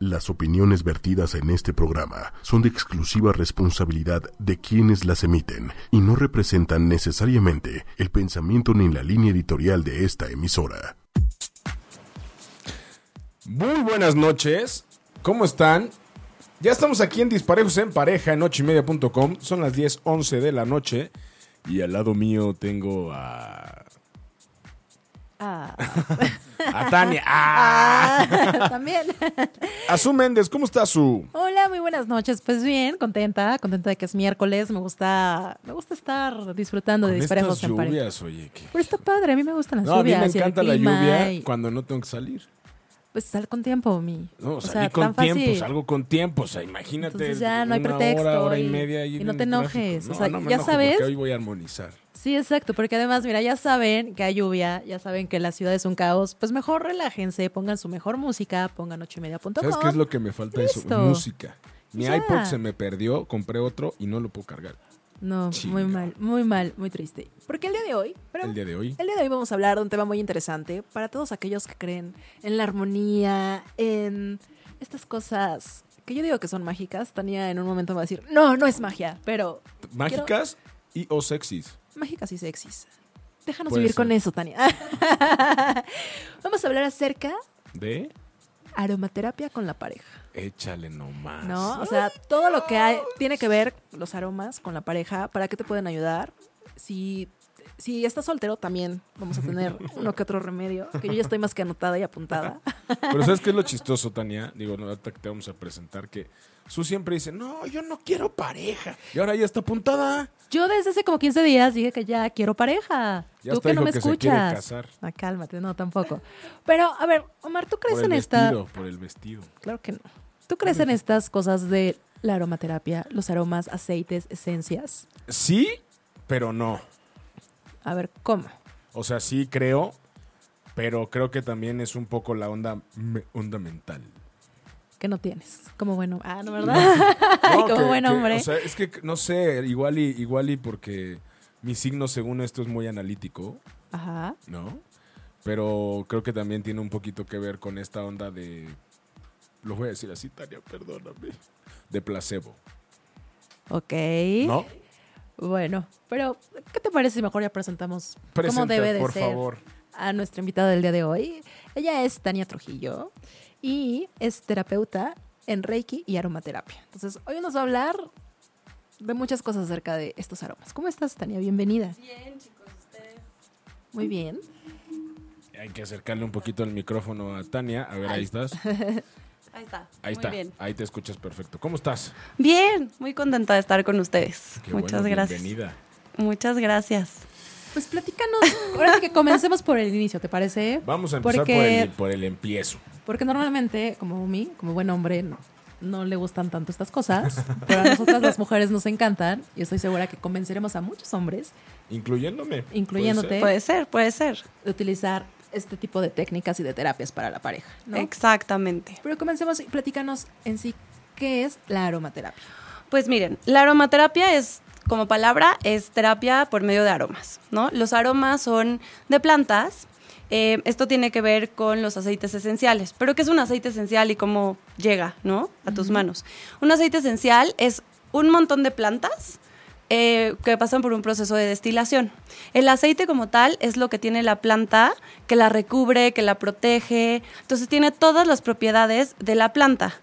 Las opiniones vertidas en este programa son de exclusiva responsabilidad de quienes las emiten y no representan necesariamente el pensamiento ni la línea editorial de esta emisora. Muy buenas noches, ¿cómo están? Ya estamos aquí en Disparejos en Pareja en ochimedia.com. Son las 10, 11 de la noche y al lado mío tengo a... Ah. A Tania. ¡Ah! Ah, también. A Su Méndez, ¿cómo está Su? Hola, muy buenas noches. Pues bien, contenta, contenta de que es miércoles. Me gusta, me gusta estar disfrutando de Con disparejos estas en lluvias, oye. que- Pero está padre, a mí me gustan las No, a mí lluvias. me encanta la lluvia y- cuando no tengo que salir. Pues sal con tiempo, mi. No, o salí sea, con tan fácil. tiempo, salgo con tiempo. O sea, imagínate. Entonces ya no hay una pretexto Hora, hora y, y- media y no te enojes, o sea, no me ya enojo sabes. Porque hoy voy a armonizar. Sí, exacto, porque además, mira, ya saben que hay lluvia, ya saben que la ciudad es un caos, pues mejor relájense, pongan su mejor música, pongan ochoymedia.com. ¿Sabes qué es lo que me falta? Eso, música. Mi Ya. iPod se me perdió, compré otro y no lo puedo cargar. No, muy mal, muy mal, muy triste. Porque el día de hoy, pero El día de hoy. El día de hoy vamos a hablar de un tema muy interesante para todos aquellos que creen en la armonía, en estas cosas que yo digo que son mágicas. Tania en un momento me va a decir, no, no es magia, pero Mágicas y o sexys. mágicas y sexys. Déjanos Puede vivir ser. con eso, Tania. vamos a hablar acerca De aromaterapia con la pareja, échale nomás. ¿no? O sea, todo lo que hay tiene que ver los aromas con la pareja, ¿para qué te pueden ayudar? Si si estás soltero también vamos a tener uno que otro remedio, que yo ya estoy más que anotada y apuntada. Pero ¿sabes qué es lo chistoso, Tania? Digo, no, ahorita que te vamos a presentar que Su siempre dice, no, yo no quiero pareja. Y ahora ya está apuntada. Yo desde hace como 15 días dije que ya quiero pareja. Ya tú que no me que se quiere escuchas. casar. Ah, cálmate, no, tampoco. Pero, a ver, Omar, ¿tú crees Por el en esta...? vestido, por el vestido. Claro que no. ¿Tú crees en estas cosas de la aromaterapia, los aromas, aceites, esencias? Sí, pero no. A ver, ¿cómo? O sea, sí creo, pero creo que también es un poco la onda, onda mental. Que no tienes. Como bueno. Ah, no, ¿verdad? No, Como que- buen que, hombre. o sea, es que no sé, igual y, igual y porque mi signo según esto es muy analítico, Ajá. ¿no? Pero creo que también tiene un poquito que ver con esta onda de, lo voy a decir así, Tania, perdóname, de placebo, Ok. ¿no? Bueno, pero ¿qué te parece si mejor ya presentamos cómo Presenta, debe de por ser favor. a nuestra invitada del día de hoy? Ella es Tania Trujillo y es terapeuta en Reiki y aromaterapia. Entonces, hoy nos va a hablar de muchas cosas acerca de estos aromas. ¿Cómo estás, Tania? Bienvenida. Bien, chicos, ustedes. Muy bien. Hay que acercarle un poquito el micrófono a Tania. A ver, ahí estás. Ahí está. Ahí muy está. bien. Ahí te escuchas perfecto. ¿Cómo estás? Bien, muy contenta de estar con ustedes. Qué Muchas bueno, gracias. Bienvenida. Muchas gracias. Pues platícanos. Ahora sí que comencemos por el inicio, ¿te parece? Vamos a empezar Porque- por, el, por el empiezo. Porque normalmente, como mí, como buen hombre, no, no le gustan tanto estas cosas. Pero a nosotras las mujeres nos encantan. Y estoy segura que convenceremos a muchos hombres Incluyéndome. Incluyéndote. Puede ser, puede ser. de utilizar este tipo de técnicas y de terapias para la pareja. ¿no? Exactamente. Pero comencemos y platícanos en sí qué es la aromaterapia. Pues miren, la aromaterapia es, como palabra, es terapia por medio de aromas, ¿no? Los aromas son de plantas. Eh, esto tiene que ver con los aceites esenciales. Pero ¿qué es un aceite esencial y cómo llega, ¿no? A tus manos. Un aceite esencial es un montón de plantas eh, que pasan por un proceso de destilación. El aceite como tal es lo que tiene la planta, que la recubre, que la protege. Entonces tiene todas las propiedades de la planta.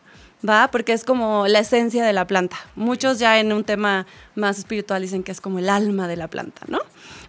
¿Va? Porque es como la esencia de la planta. Muchos ya en un tema más espiritual dicen que es como el alma de la planta, ¿no?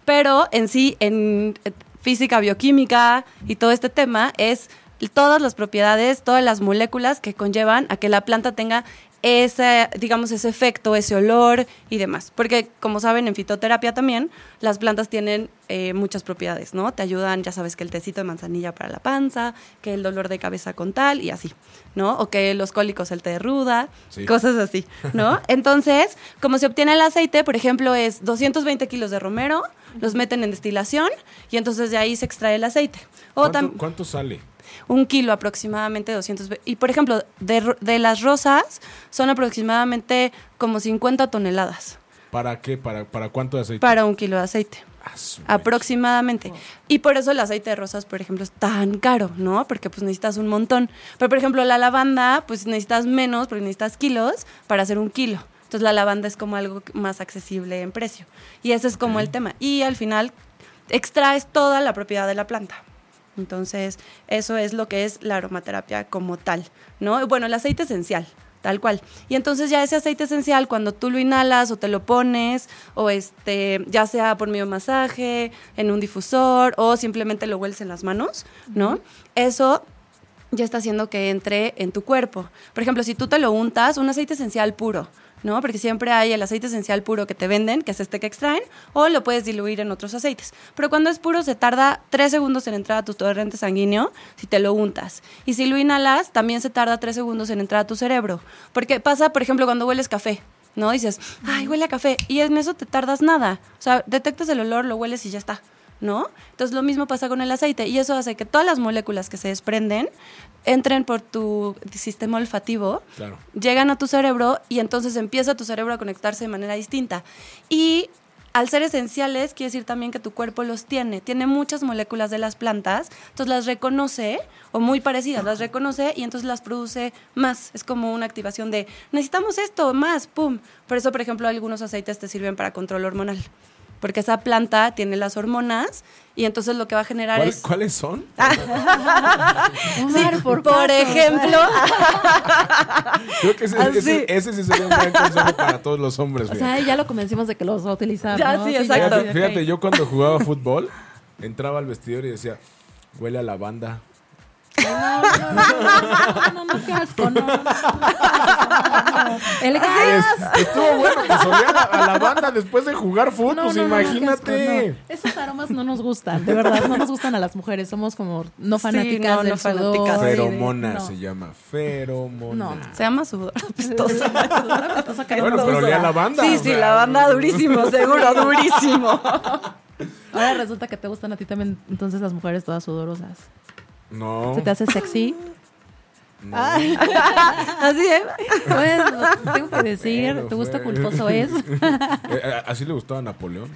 Pero en sí, en física, bioquímica y todo este tema es todas las propiedades, todas las moléculas que conllevan a que la planta tenga ese, digamos, ese efecto, ese olor y demás. Porque, como saben, en fitoterapia también, las plantas tienen eh, muchas propiedades, ¿no? Te ayudan, ya sabes, que el tecito de manzanilla para la panza, que el dolor de cabeza con tal y así, ¿no? O que los cólicos, el té de ruda, Sí. cosas así, ¿no? Entonces, como se obtiene el aceite, por ejemplo, es 220 kilos de romero, los meten en destilación y entonces de ahí se extrae el aceite. O ¿Cuánto, tam- cuánto sale? Un kilo aproximadamente 200 ve- y por ejemplo de, ro- de las rosas son aproximadamente como 50 toneladas ¿Para qué? ¿Para, para cuánto de aceite? para un kilo de aceite Ah, aproximadamente. Y por eso el aceite de rosas, por ejemplo, es tan caro, ¿no? Porque pues necesitas un montón. Pero por ejemplo, la lavanda, pues necesitas menos, porque necesitas kilos para hacer un kilo. Entonces la lavanda es como algo más accesible en precio. Y ese es como el tema. Y al final extraes toda la propiedad de la planta. Entonces, eso es lo que es la aromaterapia como tal, ¿no? Bueno, el aceite esencial, tal cual. Y entonces ya ese aceite esencial, cuando tú lo inhalas o te lo pones, o este, ya sea por medio de masaje, en un difusor, o simplemente lo hueles en las manos, ¿no? Eso ya está haciendo que entre en tu cuerpo. Por ejemplo, si tú te lo untas, un aceite esencial puro, ¿no? Porque siempre hay el aceite esencial puro que te venden, que es este que extraen, o lo puedes diluir en otros aceites. Pero cuando es puro se tarda tres segundos en entrar a tu torrente sanguíneo si te lo untas. Y si lo inhalas, también se tarda tres segundos en entrar a tu cerebro. Porque pasa, por ejemplo, cuando hueles café. ¿No? Dices, ay, huele a café. Y en eso te tardas nada. O sea, detectas el olor, lo hueles y ya está. ¿No? Entonces lo mismo pasa con el aceite y eso hace que todas las moléculas que se desprenden entren por tu sistema olfativo, Claro. llegan a tu cerebro y entonces empieza tu cerebro a conectarse de manera distinta. Y al ser esenciales, quiere decir también que tu cuerpo los tiene. Tiene muchas moléculas de las plantas, entonces las reconoce, o muy parecidas, las reconoce y entonces las produce más. Es como una activación de, necesitamos esto, más, pum. Por eso, por ejemplo, algunos aceites te sirven para control hormonal. Porque esa planta tiene las hormonas y entonces lo que va a generar ¿Cuál- es... ¿Cuáles son? Omar, por, Por caso. ejemplo, Creo que ese, Así. ese- ese sí sería un gran consejo para todos los hombres. O sea, ya lo convencimos de que los va a utilizar. Ya, ¿no? sí, exacto. Fíjate, fíjate, yo cuando jugaba fútbol, entraba al vestidor y decía, huele a lavanda. No, no, no, no, no, qué asco, no. El gas. Es- estuvo bueno, pues olía a, la- a lavanda después de jugar fútbol, pues imagínate. Esos aromas no nos gustan, de verdad, no nos gustan a las mujeres. Somos como no fanáticas del sudor Feromona se llama, feromona. No, se llama sudor Bueno, pero olía a lavanda. Sí, sí, la banda durísimo, seguro, durísimo. Ahora resulta que te gustan a ti también, entonces las mujeres todas sudorosas. No. ¿Se te hace sexy? no. Así es. Pues, tengo que decir, Bueno, tu gusto fue- culposo es. Eh, eh, así le gustaba a Napoleón.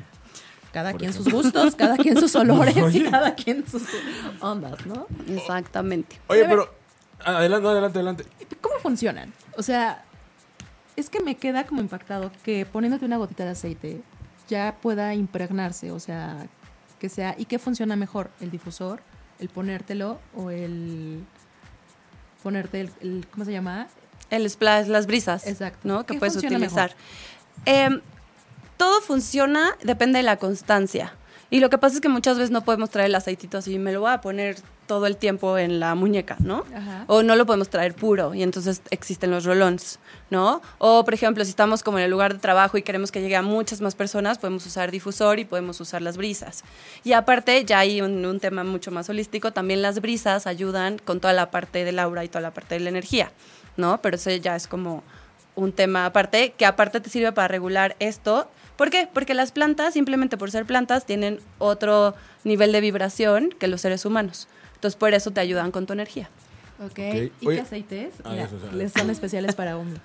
Cada quien ejemplo. sus gustos, cada quien sus olores y cada quien sus ondas, ¿no? Exactamente. Oye, Pero- pero. Adelante, adelante, adelante. ¿Cómo funcionan? O sea, es que me queda como impactado que poniéndote una gotita de aceite ya pueda impregnarse, o sea, que sea... ¿Y qué funciona mejor? ¿El difusor? ¿El ponértelo? ¿O el ponerte el... el- ¿Cómo se llama? El splash, las brisas. Exacto. ¿no? Que ¿Qué puedes utilizar. Em, todo funciona, depende de la constancia. Y lo que pasa es que muchas veces no podemos traer el aceitito así, me lo voy a poner todo el tiempo en la muñeca, ¿no? Ajá. O no lo podemos traer puro y entonces existen los rolons, ¿no? O, por ejemplo, si estamos como en el lugar de trabajo y queremos que llegue a muchas más personas, podemos usar difusor y podemos usar las brisas. Y aparte, ya hay un, un tema mucho más holístico, también las brisas ayudan con toda la parte del aura y toda la parte de la energía, ¿no? Pero eso ya es como un tema aparte, que aparte te sirve para regular esto. ¿Por qué? Porque las plantas, simplemente por ser plantas, tienen otro nivel de vibración que los seres humanos. Entonces, por eso te ayudan con tu energía. Ok. ¿Y Oye. qué aceites? Ah, Mira, eso, eso. les son especiales para hombre.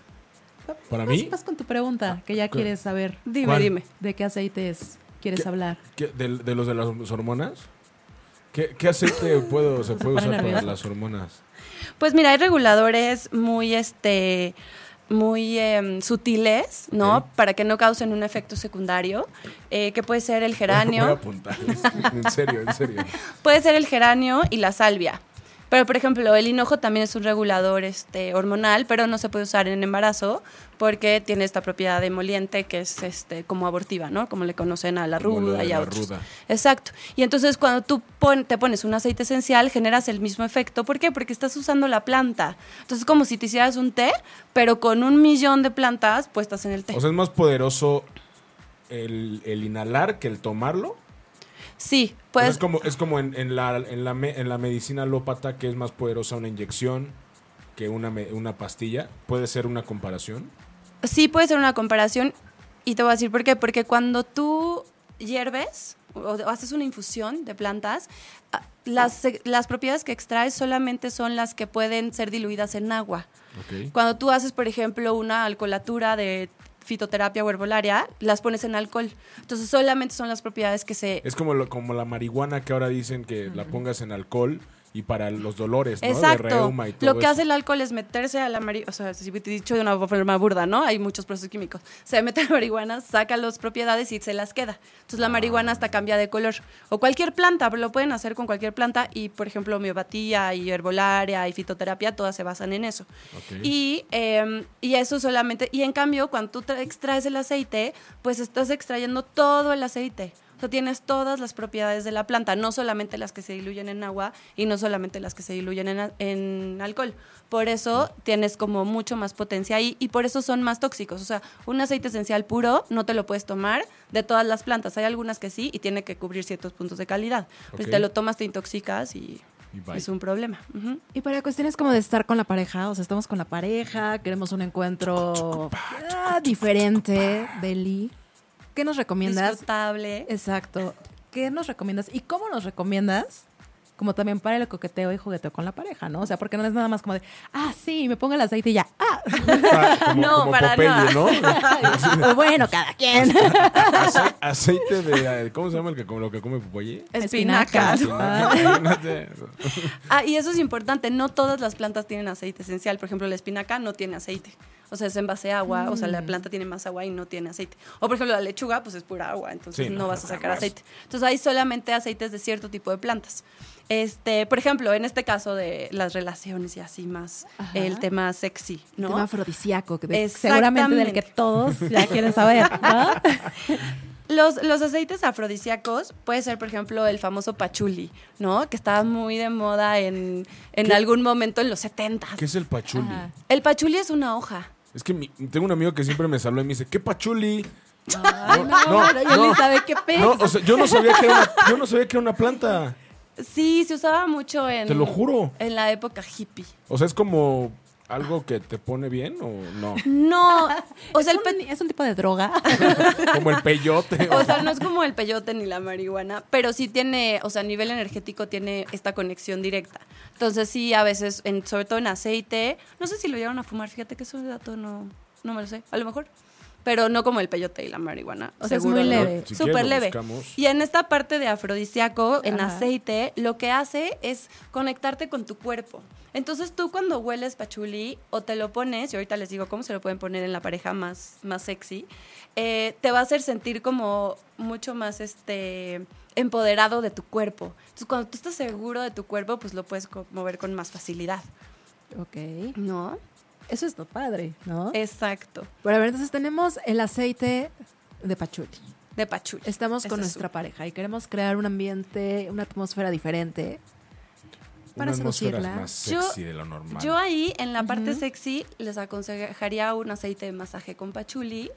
¿Para Vas- mí? Vas con tu pregunta, que ya quieres saber. Dime, ¿Cuál? dime. ¿De qué aceites quieres ¿Qué? hablar? ¿Qué- de, de los de las hormonas? ¿Qué, qué aceite puedo, se puede usar para las hormonas? Pues mira, hay reguladores muy, este, muy em, sutiles, ¿no? Para que no causen un efecto secundario, eh, que puede ser el Voy a geranio, apuntar. En serio, en serio. puede ser el geranio y la salvia. Pero, por ejemplo, el hinojo también es un regulador este, hormonal, pero no se puede usar en embarazo porque tiene esta propiedad emoliente que es este, como abortiva, ¿no? Como le conocen a la ruda y a la otros. ruda. Exacto. Y entonces cuando tú pon- te pones un aceite esencial, generas el mismo efecto. ¿Por qué? Porque estás usando la planta. Entonces es como si te hicieras un té, pero con un millón de plantas puestas en el té. O sea, es más poderoso el, el inhalar que el tomarlo. sí, pues es como, es como en, en la, en, la, me- en la medicina alópata que es más poderosa una inyección que una, una pastilla. ¿Puede ser una comparación? Sí puede ser una comparación. Y te voy a decir por qué. Porque cuando tú hierves o o haces una infusión de plantas, ah, las, las propiedades que extraes solamente son las que pueden ser diluidas en agua. Cuando tú haces, por ejemplo, una alcolatura de fitoterapia o herbolaria, las pones en alcohol. Entonces solamente son las propiedades que se... Es como, lo- como la marihuana que ahora dicen que la pongas en alcohol y para los dolores, ¿no? De Exacto. reuma y todo Lo que eso. hace el alcohol es meterse a la marihuana, o sea, si dicho de una forma burda, ¿no? Hay muchos procesos químicos. Se mete a la marihuana, saca las propiedades y se las queda. Entonces la marihuana hasta cambia de color. O cualquier planta, pero lo pueden hacer con cualquier planta y, por ejemplo, homeopatía y herbolaria y fitoterapia, todas se basan en eso. Y, eh, y eso solamente, y en cambio, cuando tú tra- extraes el aceite, pues estás extrayendo todo el aceite. O sea, tienes todas las propiedades de la planta, no solamente las que se diluyen en agua y no solamente las que se diluyen en, en alcohol. Por eso tienes como mucho más potencia ahí y por eso son más tóxicos. O sea, un aceite esencial puro no te lo puedes tomar de todas las plantas. Hay algunas que sí y tiene que cubrir ciertos puntos de calidad. Pues Ok. si te lo tomas, te intoxicas y, es un problema. Y para cuestiones como de estar con la pareja, o sea, estamos con la pareja, queremos un encuentro ah, diferente, Deli. ¿Qué nos recomiendas? Disfrutable. Exacto. ¿Qué nos recomiendas y cómo nos recomiendas? Como también para el coqueteo y jugueteo con la pareja, ¿no? O sea, porque no es nada más como de, ah, sí, me pongo el aceite y ya, ah. Ah, como, No, como para Popeye, nada. ¿no? o bueno, cada quien. Ace- aceite de... ¿Cómo se llama el que, lo que come Popeye? Espinacas. Espinacas. Imagínate. Ah, y eso es importante, no todas las plantas tienen aceite esencial. Por ejemplo, la espinaca no tiene aceite. O sea, es en base a agua, o sea, la planta tiene más agua y no tiene aceite. O por ejemplo, la lechuga, pues es pura agua, entonces Sí, no, no, vas a sacar jamás. aceite. Entonces hay solamente aceites de cierto tipo de plantas. Este, por ejemplo, en este caso de las relaciones y así más, Ajá. el tema sexy, ¿no? Tema afrodisíaco, que seguramente del que todos ya quieren saber, ¿no? Los, los aceites afrodisíacos puede ser, por ejemplo, el famoso pachuli, ¿no? Que estaba muy de moda en, en algún momento en los 70. ¿Qué es el pachuli? Ajá. El pachuli es una hoja. Es que mi- tengo un amigo que siempre me saluda y me dice, ¿qué pachuli? Ay, no, no, pero yo no. ni sabe qué pez. No, o sea, yo no sabía que era una, yo no sabía que era una planta. Sí, se usaba mucho en... Te lo juro. En la época hippie. O sea, es como algo que te pone bien o no. No, o sea, es, el un, es un tipo de droga. Como el peyote. o sea, no es como el peyote ni la marihuana, pero sí tiene, o sea, a nivel energético tiene esta conexión directa. Entonces sí, a veces, en, sobre todo en aceite, no sé si lo llevaron a fumar, fíjate que eso de dato no, no me lo sé, a lo mejor. Pero no como el peyote y la marihuana. O sea, es muy no. leve. Si Súper leve. buscamos. Y en esta parte de afrodisíaco, en Ajá. aceite, lo que hace es conectarte con tu cuerpo. Entonces tú cuando hueles pachuli o te lo pones, y ahorita les digo cómo se lo pueden poner en la pareja más, más sexy, eh, te va a hacer sentir como mucho más este empoderado de tu cuerpo. Entonces cuando tú estás seguro de tu cuerpo, pues lo puedes mover con más facilidad. ok. ¿No? Eso es lo padre, ¿no? Exacto. Pero a ver, entonces tenemos el aceite de pachuli. De pachuli. Estamos con es nuestra pareja y queremos crear un ambiente, una atmósfera diferente. Para Una seducirla. más Yo- sexy de lo normal. Yo ahí, en la parte Ujú. sexy, les aconsejaría un aceite de masaje con pachuli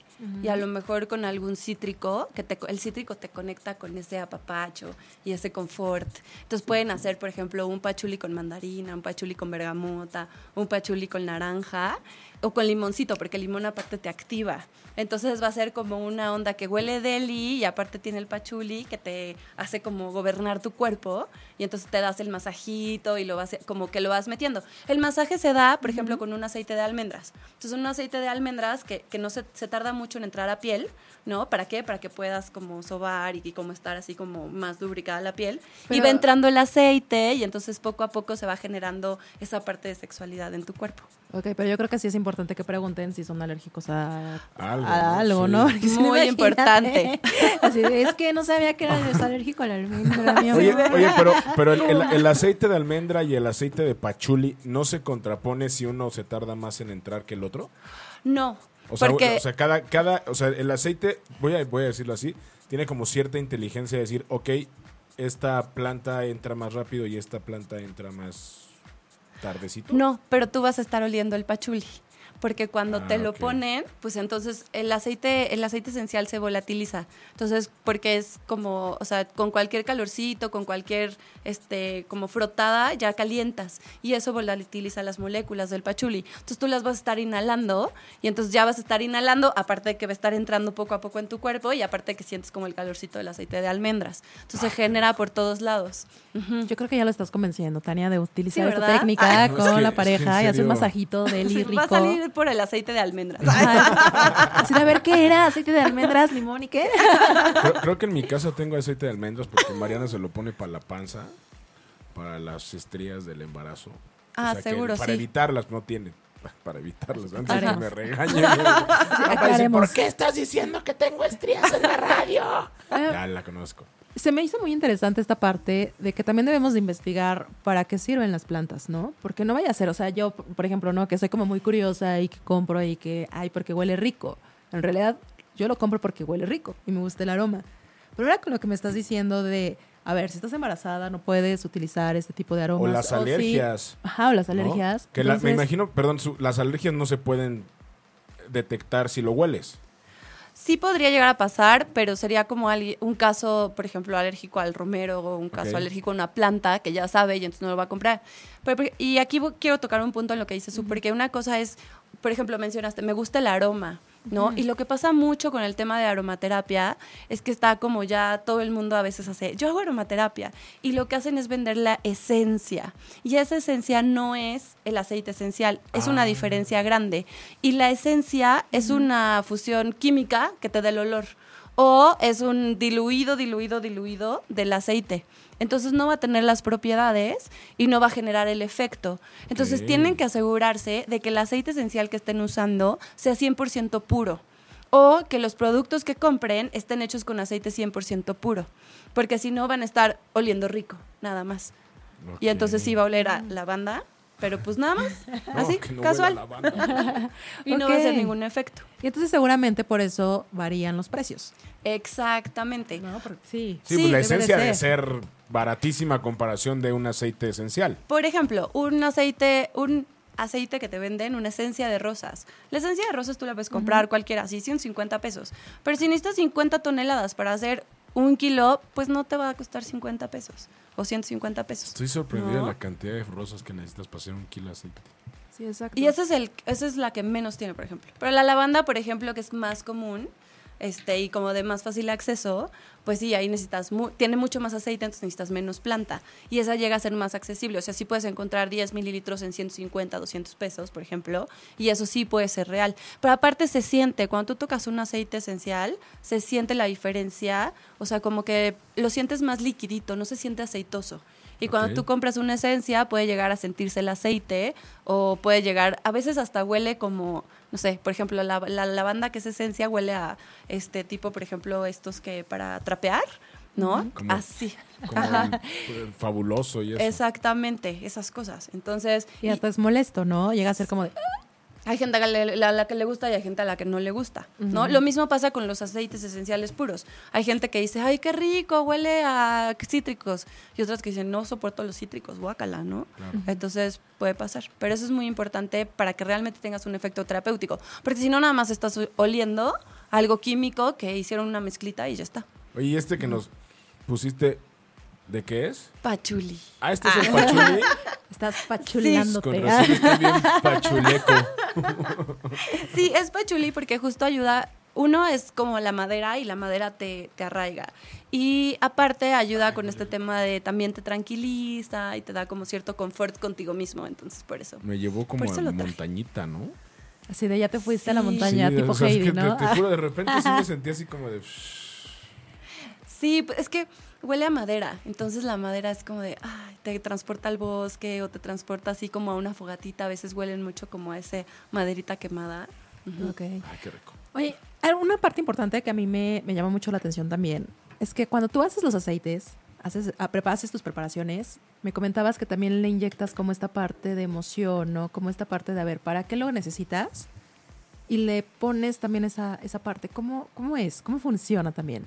y a lo mejor con algún cítrico, que te, el cítrico te conecta con ese apapacho y ese confort. Entonces pueden hacer, por ejemplo, un pachuli con mandarina, un pachuli con bergamota, un pachuli con naranja o con limoncito, porque el limón aparte te activa. Entonces va a ser como una onda que huele deli y aparte tiene el pachuli que te hace como gobernar tu cuerpo y entonces te das el masajito y lo vas como que lo vas metiendo. El masaje se da, por ejemplo, con un aceite de almendras. Entonces un aceite de almendras que, que no se, se tarda mucho en entrar a piel, ¿no? ¿Para qué? Para que puedas como sobar y, y como estar así como más lubricada la piel. y va entrando el aceite y entonces poco a poco se va generando esa parte de sexualidad en tu cuerpo. Ok, pero yo creo que sí es importante que pregunten si son alérgicos a Algo, a ¿no? algo, Sí. ¿no? Porque Muy imagínate. importante. Así de, es que no sabía que eres alérgico al almendra, mi Oye, oye, pero, pero el, el- el aceite de almendra y el aceite de pachuli no se contrapone si uno se tarda más en entrar que el otro. No, O sea, porque o sea, cada, cada, o sea, el aceite, voy a, voy a decirlo así, tiene como cierta inteligencia de decir, ok, esta planta entra más rápido y esta planta entra más No, pero tú vas a estar oliendo el pachuli. Porque cuando Ah, te lo ok. ponen, pues entonces el aceite, el aceite esencial se volatiliza. Entonces, porque es como, o sea, con cualquier calorcito, con cualquier, este, como frotada, ya calientas. Y eso volatiliza las moléculas del pachuli. Entonces tú las vas a estar inhalando y entonces ya vas a estar inhalando, aparte de que va a estar entrando poco a poco en tu cuerpo y aparte de que sientes como el calorcito del aceite de almendras. Entonces Ah, se genera por todos lados. Yo creo que ya lo estás convenciendo, Tania, de utilizar Sí, esta técnica Ay, no, es con que- la es que pareja y hacer un masajito de Va a lírico. salir por el aceite de almendras. Ajá. Así de a ver qué era, aceite de almendras, limón y qué. Creo, creo que en mi casa tengo aceite de almendras porque Mariana se lo pone para la panza, para las estrías del embarazo. Ah, que seguro, Para sí. evitarlas, no tiene. Para evitarlas, antes de que me regañen. Aclaremos. ¿Por qué estás diciendo que tengo estrías en la radio? Ya la conozco. Se me hizo muy interesante esta parte de que también debemos de investigar para qué sirven las plantas, ¿no? Porque no vaya a ser, o sea, yo, por ejemplo, ¿no? Que soy como muy curiosa y que compro y que, ay, porque huele rico. En realidad, yo lo compro porque huele rico y me gusta el aroma. Pero ahora con lo que me estás diciendo de, a ver, si estás embarazada no puedes utilizar este tipo de aromas. O las alergias. Ajá, o las ¿no? alergias. Que la- me imagino, perdón, su- las alergias no se pueden detectar si lo hueles. Sí podría llegar a pasar, pero sería como un caso, por ejemplo, alérgico al romero o un caso alérgico a una planta que ya sabe y entonces no lo va a comprar. Pero, y aquí quiero tocar un punto en lo que dices tú, porque una cosa es, por ejemplo, mencionaste, me gusta el aroma, ¿no? Y lo que pasa mucho con el tema de aromaterapia es que está como ya todo el mundo a veces hace, yo hago aromaterapia, y lo que hacen es vender la esencia. Y esa esencia no es el aceite esencial, es una Ah. diferencia grande. Y la esencia es una fusión química que te da el olor. O es un diluido, diluido, diluido del aceite. Entonces no va a tener las propiedades y no va a generar el efecto. Entonces tienen que asegurarse de que el aceite esencial que estén usando sea 100% puro. O que los productos que compren estén hechos con aceite 100% puro. Porque si no van a estar oliendo rico, nada más. Y entonces sí va a oler a lavanda, pero pues nada más, No, así, que no casual. Y no va a hacer Ok. ningún efecto. Y entonces seguramente por eso varían los precios. Exactamente. No, porque sí. Sí, pues la debe de esencia de ser baratísima a comparación de un aceite esencial. Por ejemplo, un aceite, un aceite que te venden, una esencia de rosas. La esencia de rosas tú la puedes comprar cualquiera, así 150 pesos. Pero si necesitas 50 toneladas para hacer un kilo, pues no te va a costar 50 pesos o 150 pesos. Estoy sorprendido No. de la cantidad de rosas que necesitas para hacer un kilo de aceite. Sí, exacto. Y ese es el, esa es la que menos tiene, por ejemplo. Pero la lavanda, por ejemplo, que es más común, este, y como de más fácil acceso, pues sí, ahí necesitas, mu- tiene mucho más aceite, entonces necesitas menos planta. Y esa llega a ser más accesible. O sea, sí puedes encontrar 10 mililitros en 150, 200 pesos, por ejemplo, y eso sí puede ser real. Pero aparte se siente, cuando tú tocas un aceite esencial, se siente la diferencia, o sea, como que lo sientes más liquidito, no se siente aceitoso. Y cuando tú compras una esencia, puede llegar a sentirse el aceite o puede llegar, a veces hasta huele como, no sé, por ejemplo, la, la lavanda que es esencia huele a este tipo, por ejemplo, estos que para trapear, ¿no? Como- Así. Como el- el fabuloso y eso. Exactamente, esas cosas. Entonces, Y hasta es molesto, ¿no? Llega a ser como de, hay gente a la, la- la que le gusta y hay gente a la que no le gusta, ¿no? Lo mismo pasa con los aceites esenciales puros. Hay gente que dice, ay, qué rico, huele a cítricos. Y otras que dicen, no soporto los cítricos, guácala, ¿no? Claro. Entonces puede pasar. Pero eso es muy importante para que realmente tengas un efecto terapéutico. Porque si no, nada más estás oliendo algo químico que hicieron una mezclita y ya está. Oye, ¿y este que nos pusiste, ¿de qué es? Pachuli. Ah, este es el pachuli. estás Con pachulándote. razón está bien pachuleco. Sí, es pachuli porque justo ayuda. Uno es como la madera y la madera te, te arraiga. Y aparte ayuda con este tema de también te tranquiliza y te da como cierto confort contigo mismo. Entonces, por eso. Me llevó como a traje. montañita, ¿no? Así de ya te fuiste a la Sí. montaña, Sí, tipo o sea, es que ¿no? Te, te juro, de repente sí me sentí así como de... Sí, pues, es que huele a madera. Entonces la madera es como de, ay, te transporta al bosque o te transporta así como a una fogatita. A veces huelen mucho como a ese maderita quemada. Ok. Ay, qué rico. Oye, una parte importante que a mí me, me llama mucho la atención también es que cuando tú haces los aceites, haces, ah, preparas tus preparaciones, me comentabas que también le inyectas como esta parte de emoción, ¿no? Como esta parte de, a ver, ¿para qué lo necesitas? Y le pones también esa, esa parte. ¿Cómo, ¿Cómo es? ¿Cómo funciona también?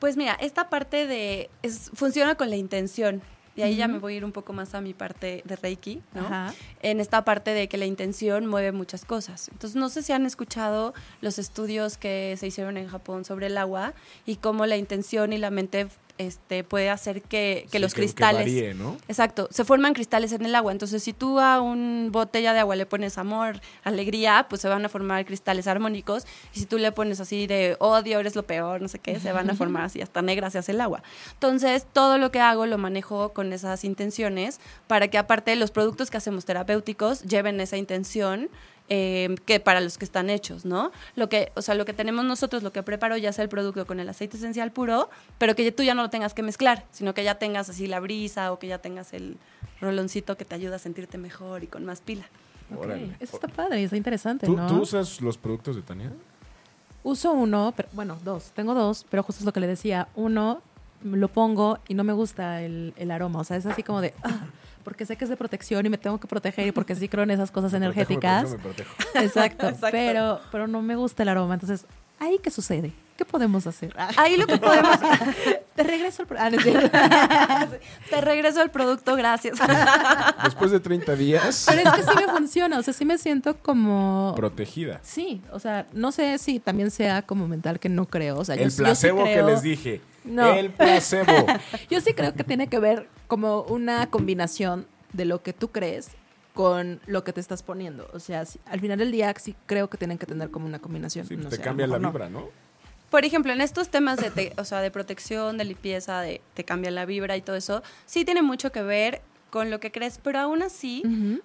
Pues mira, esta parte de es, funciona con la intención. Y ahí ya me voy a ir un poco más a mi parte de Reiki, ¿no? Ajá. En esta parte de que la intención mueve muchas cosas. Entonces, no sé si han escuchado los estudios que se hicieron en Japón sobre el agua y cómo la intención y la mente este, puede hacer que, que Sí, los que cristales... varíe, ¿no? Exacto, se forman cristales en el agua. Entonces, si tú a un botella de agua le pones amor, alegría, pues se van a formar cristales armónicos. Y si tú le pones así de odio, eres lo peor, no sé qué, se van a formar así, hasta negra se hace el agua. Entonces, todo lo que hago lo manejo con esas intenciones para que aparte los productos que hacemos terapéuticos lleven esa intención eh, que para los que están hechos, ¿no? Lo que, o sea, lo que tenemos nosotros, lo que preparo ya sea el producto con el aceite esencial puro, pero que tú ya no lo tengas que mezclar, sino que ya tengas así la brisa o que ya tengas el roloncito que te ayuda a sentirte mejor y con más pila. Eso está padre, está interesante, ¿Tú, ¿no? tú usas los productos de Tania? Uso uno, pero, bueno, dos. Tengo dos, pero justo es lo que le decía. Uno lo pongo y no me gusta el, el aroma. O sea, es así como de. ah, porque sé que es de protección y me tengo que proteger y porque sí creo en esas cosas Me protejo, me energéticas. protejo, me protejo. Exacto, Exacto. Pero, pero no me gusta el aroma. Entonces, ¿ahí qué sucede? ¿Qué podemos hacer? Ah, Ahí lo que podemos... te regreso al... pro- Ah, no te regreso el producto, gracias. Después de 30 días, Pero es que sí me funciona. O sea, sí me siento como... protegida. Sí, o sea, no sé si también sea como mental que no creo. O sea, yo- El yo sí placebo que les dije. No. El placebo. Yo sí creo que tiene que ver como una combinación de lo que tú crees con lo que te estás poniendo. O sea, al final del día sí creo que tienen que tener como una combinación. Sí, No te cambia la no. vibra, ¿no? Por ejemplo, en estos temas de, te- o sea, de protección, de limpieza, de te cambia la vibra y todo eso, sí tiene mucho que ver con lo que crees, pero aún así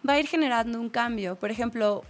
va a ir generando un cambio. Por ejemplo,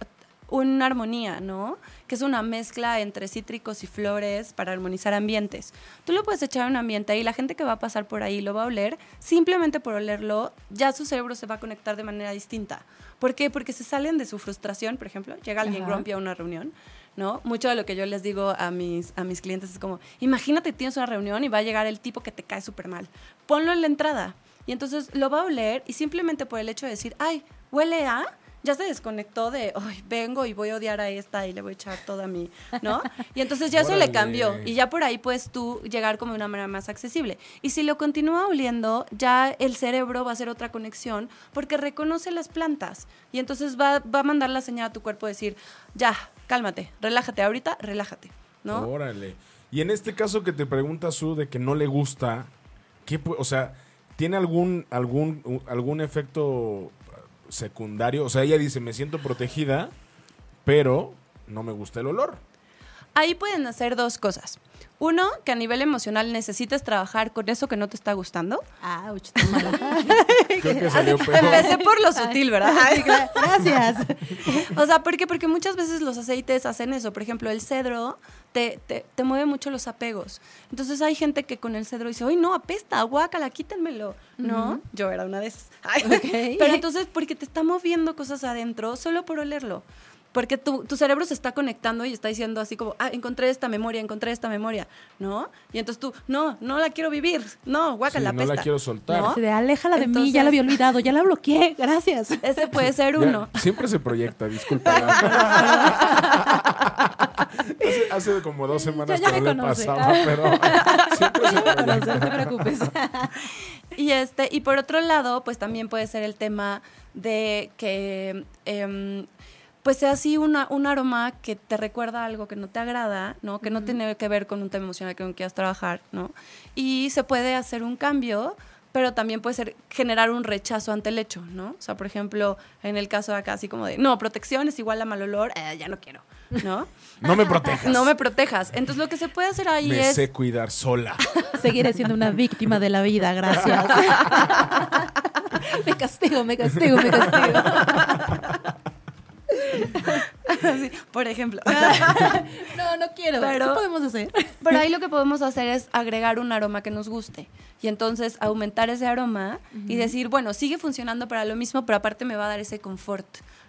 una armonía, ¿no? Que es una mezcla entre cítricos y flores para armonizar ambientes. Tú lo puedes echar a un ambiente y la gente que va a pasar por ahí lo va a oler, simplemente por olerlo, ya su cerebro se va a conectar de manera distinta. ¿Por qué? Porque se salen de su frustración, por ejemplo, llega alguien Ajá. grumpy a una reunión, ¿no? Mucho de lo que yo les digo a mis, a mis clientes es como, imagínate tienes una reunión y va a llegar el tipo que te cae súper mal. Ponlo en la entrada. Y entonces lo va a oler y simplemente por el hecho de decir, ay, huele a, ya se desconectó de, ay, vengo y voy a odiar a esta y le voy a echar toda mi, ¿no? Y entonces ya eso le cambió y ya por ahí puedes tú llegar como de una manera más accesible. Y si lo continúa oliendo, ya el cerebro va a hacer otra conexión porque reconoce las plantas y entonces va, va a mandar la señal a tu cuerpo de decir, ya, cálmate, relájate ahorita, relájate, ¿no? Órale. Y en este caso que te pregunta Su de que no le gusta, ¿qué, o sea, ¿tiene algún, algún, algún efecto secundario? O sea, ella dice, me siento protegida, pero no me gusta el olor. Ahí pueden hacer dos cosas. Uno, que a nivel emocional necesites trabajar con eso que no te está gustando. Malo. Creo que salió peor. Empecé por lo sutil, ¿verdad? Gracias. O sea, ¿por qué? Porque muchas veces los aceites hacen eso. Por ejemplo, el cedro te, te, te mueve mucho los apegos. Entonces hay gente que con el cedro dice, ¡ay, no, apesta, guácala, quítenmelo! ¿No? Yo era una de esas. Ay. Ok. Pero entonces, porque te está moviendo cosas adentro solo por olerlo. Porque tu, tu cerebro se está conectando y está diciendo así como, ah, encontré esta memoria, encontré esta memoria, ¿no? Y entonces tú, no, no la quiero vivir, no, guácala, Sí, no la apesta", quiero soltar. ¿no? De, aléjala de mí, Entonces- ya la había olvidado, ya la bloqueé, gracias. Ese puede ser Ya, uno. siempre se proyecta, disculpa. hace, hace como dos semanas Ya- ya que me no le conoce. pasaba, pero siempre se No, proyecta. no te preocupes. Y este, y por otro lado, pues también puede ser el tema de que em, pues sea así una, un aroma que te recuerda algo que no te agrada, ¿no? Que no tiene que ver con un tema emocional que no quieras trabajar, ¿no? Y se puede hacer un cambio, pero también puede ser generar un rechazo ante el hecho, ¿no? O sea, por ejemplo, en el caso de acá, así como de, no, protección es igual a mal olor, eh, ya no quiero, ¿no? No me protejas. No me protejas. Entonces lo que se puede hacer ahí Me es... sé cuidar sola. Seguiré siendo una víctima de la vida, gracias. me castigo, me castigo, me castigo. Por ejemplo. No, no quiero. Pero- ¿Qué podemos hacer? Pero ahí lo que podemos hacer es agregar un aroma que nos guste y entonces aumentar ese aroma y decir, bueno, sigue funcionando para lo mismo, pero aparte me va a dar ese confort,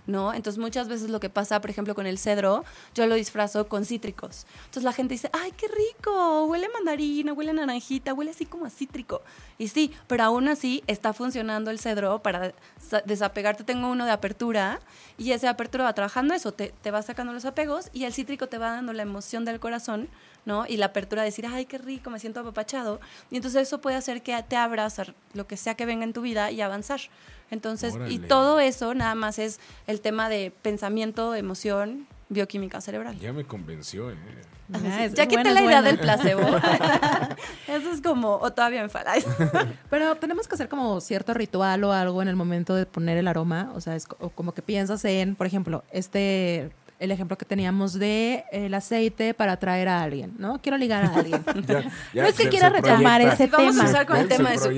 ¿no? Entonces muchas veces lo que pasa, por ejemplo, con el cedro, yo lo disfrazo con cítricos. Entonces la gente dice, ay, qué rico, huele mandarina, huele naranjita, huele así como a cítrico. Y sí, pero aún así está funcionando el cedro para sa- desapegarte. Tengo uno de apertura y ese apertura va trabajando eso, te, te va sacando los apegos y el cítrico te va dando la emoción del corazón, ¿no? Y la apertura de decir, ay, qué rico, me siento apapachado. Y entonces eso puede hacer que te abras a lo que sea que venga en tu vida y avanzar. Entonces, y todo eso nada más es el tema de pensamiento, emoción, bioquímica cerebral. Ya me convenció, ¿eh? Ah, es- ya quité la idea del placebo. eso es como, o todavía me falta. Pero tenemos que hacer como cierto ritual o algo en el momento de poner el aroma. O sea, es o como que piensas en, por ejemplo, este, el ejemplo que teníamos de el aceite para atraer a alguien, ¿no? Quiero ligar a alguien. Ya- ya No es que se- quiera se retomar proyecta. ese Vamos a tema. usar con el tema de su...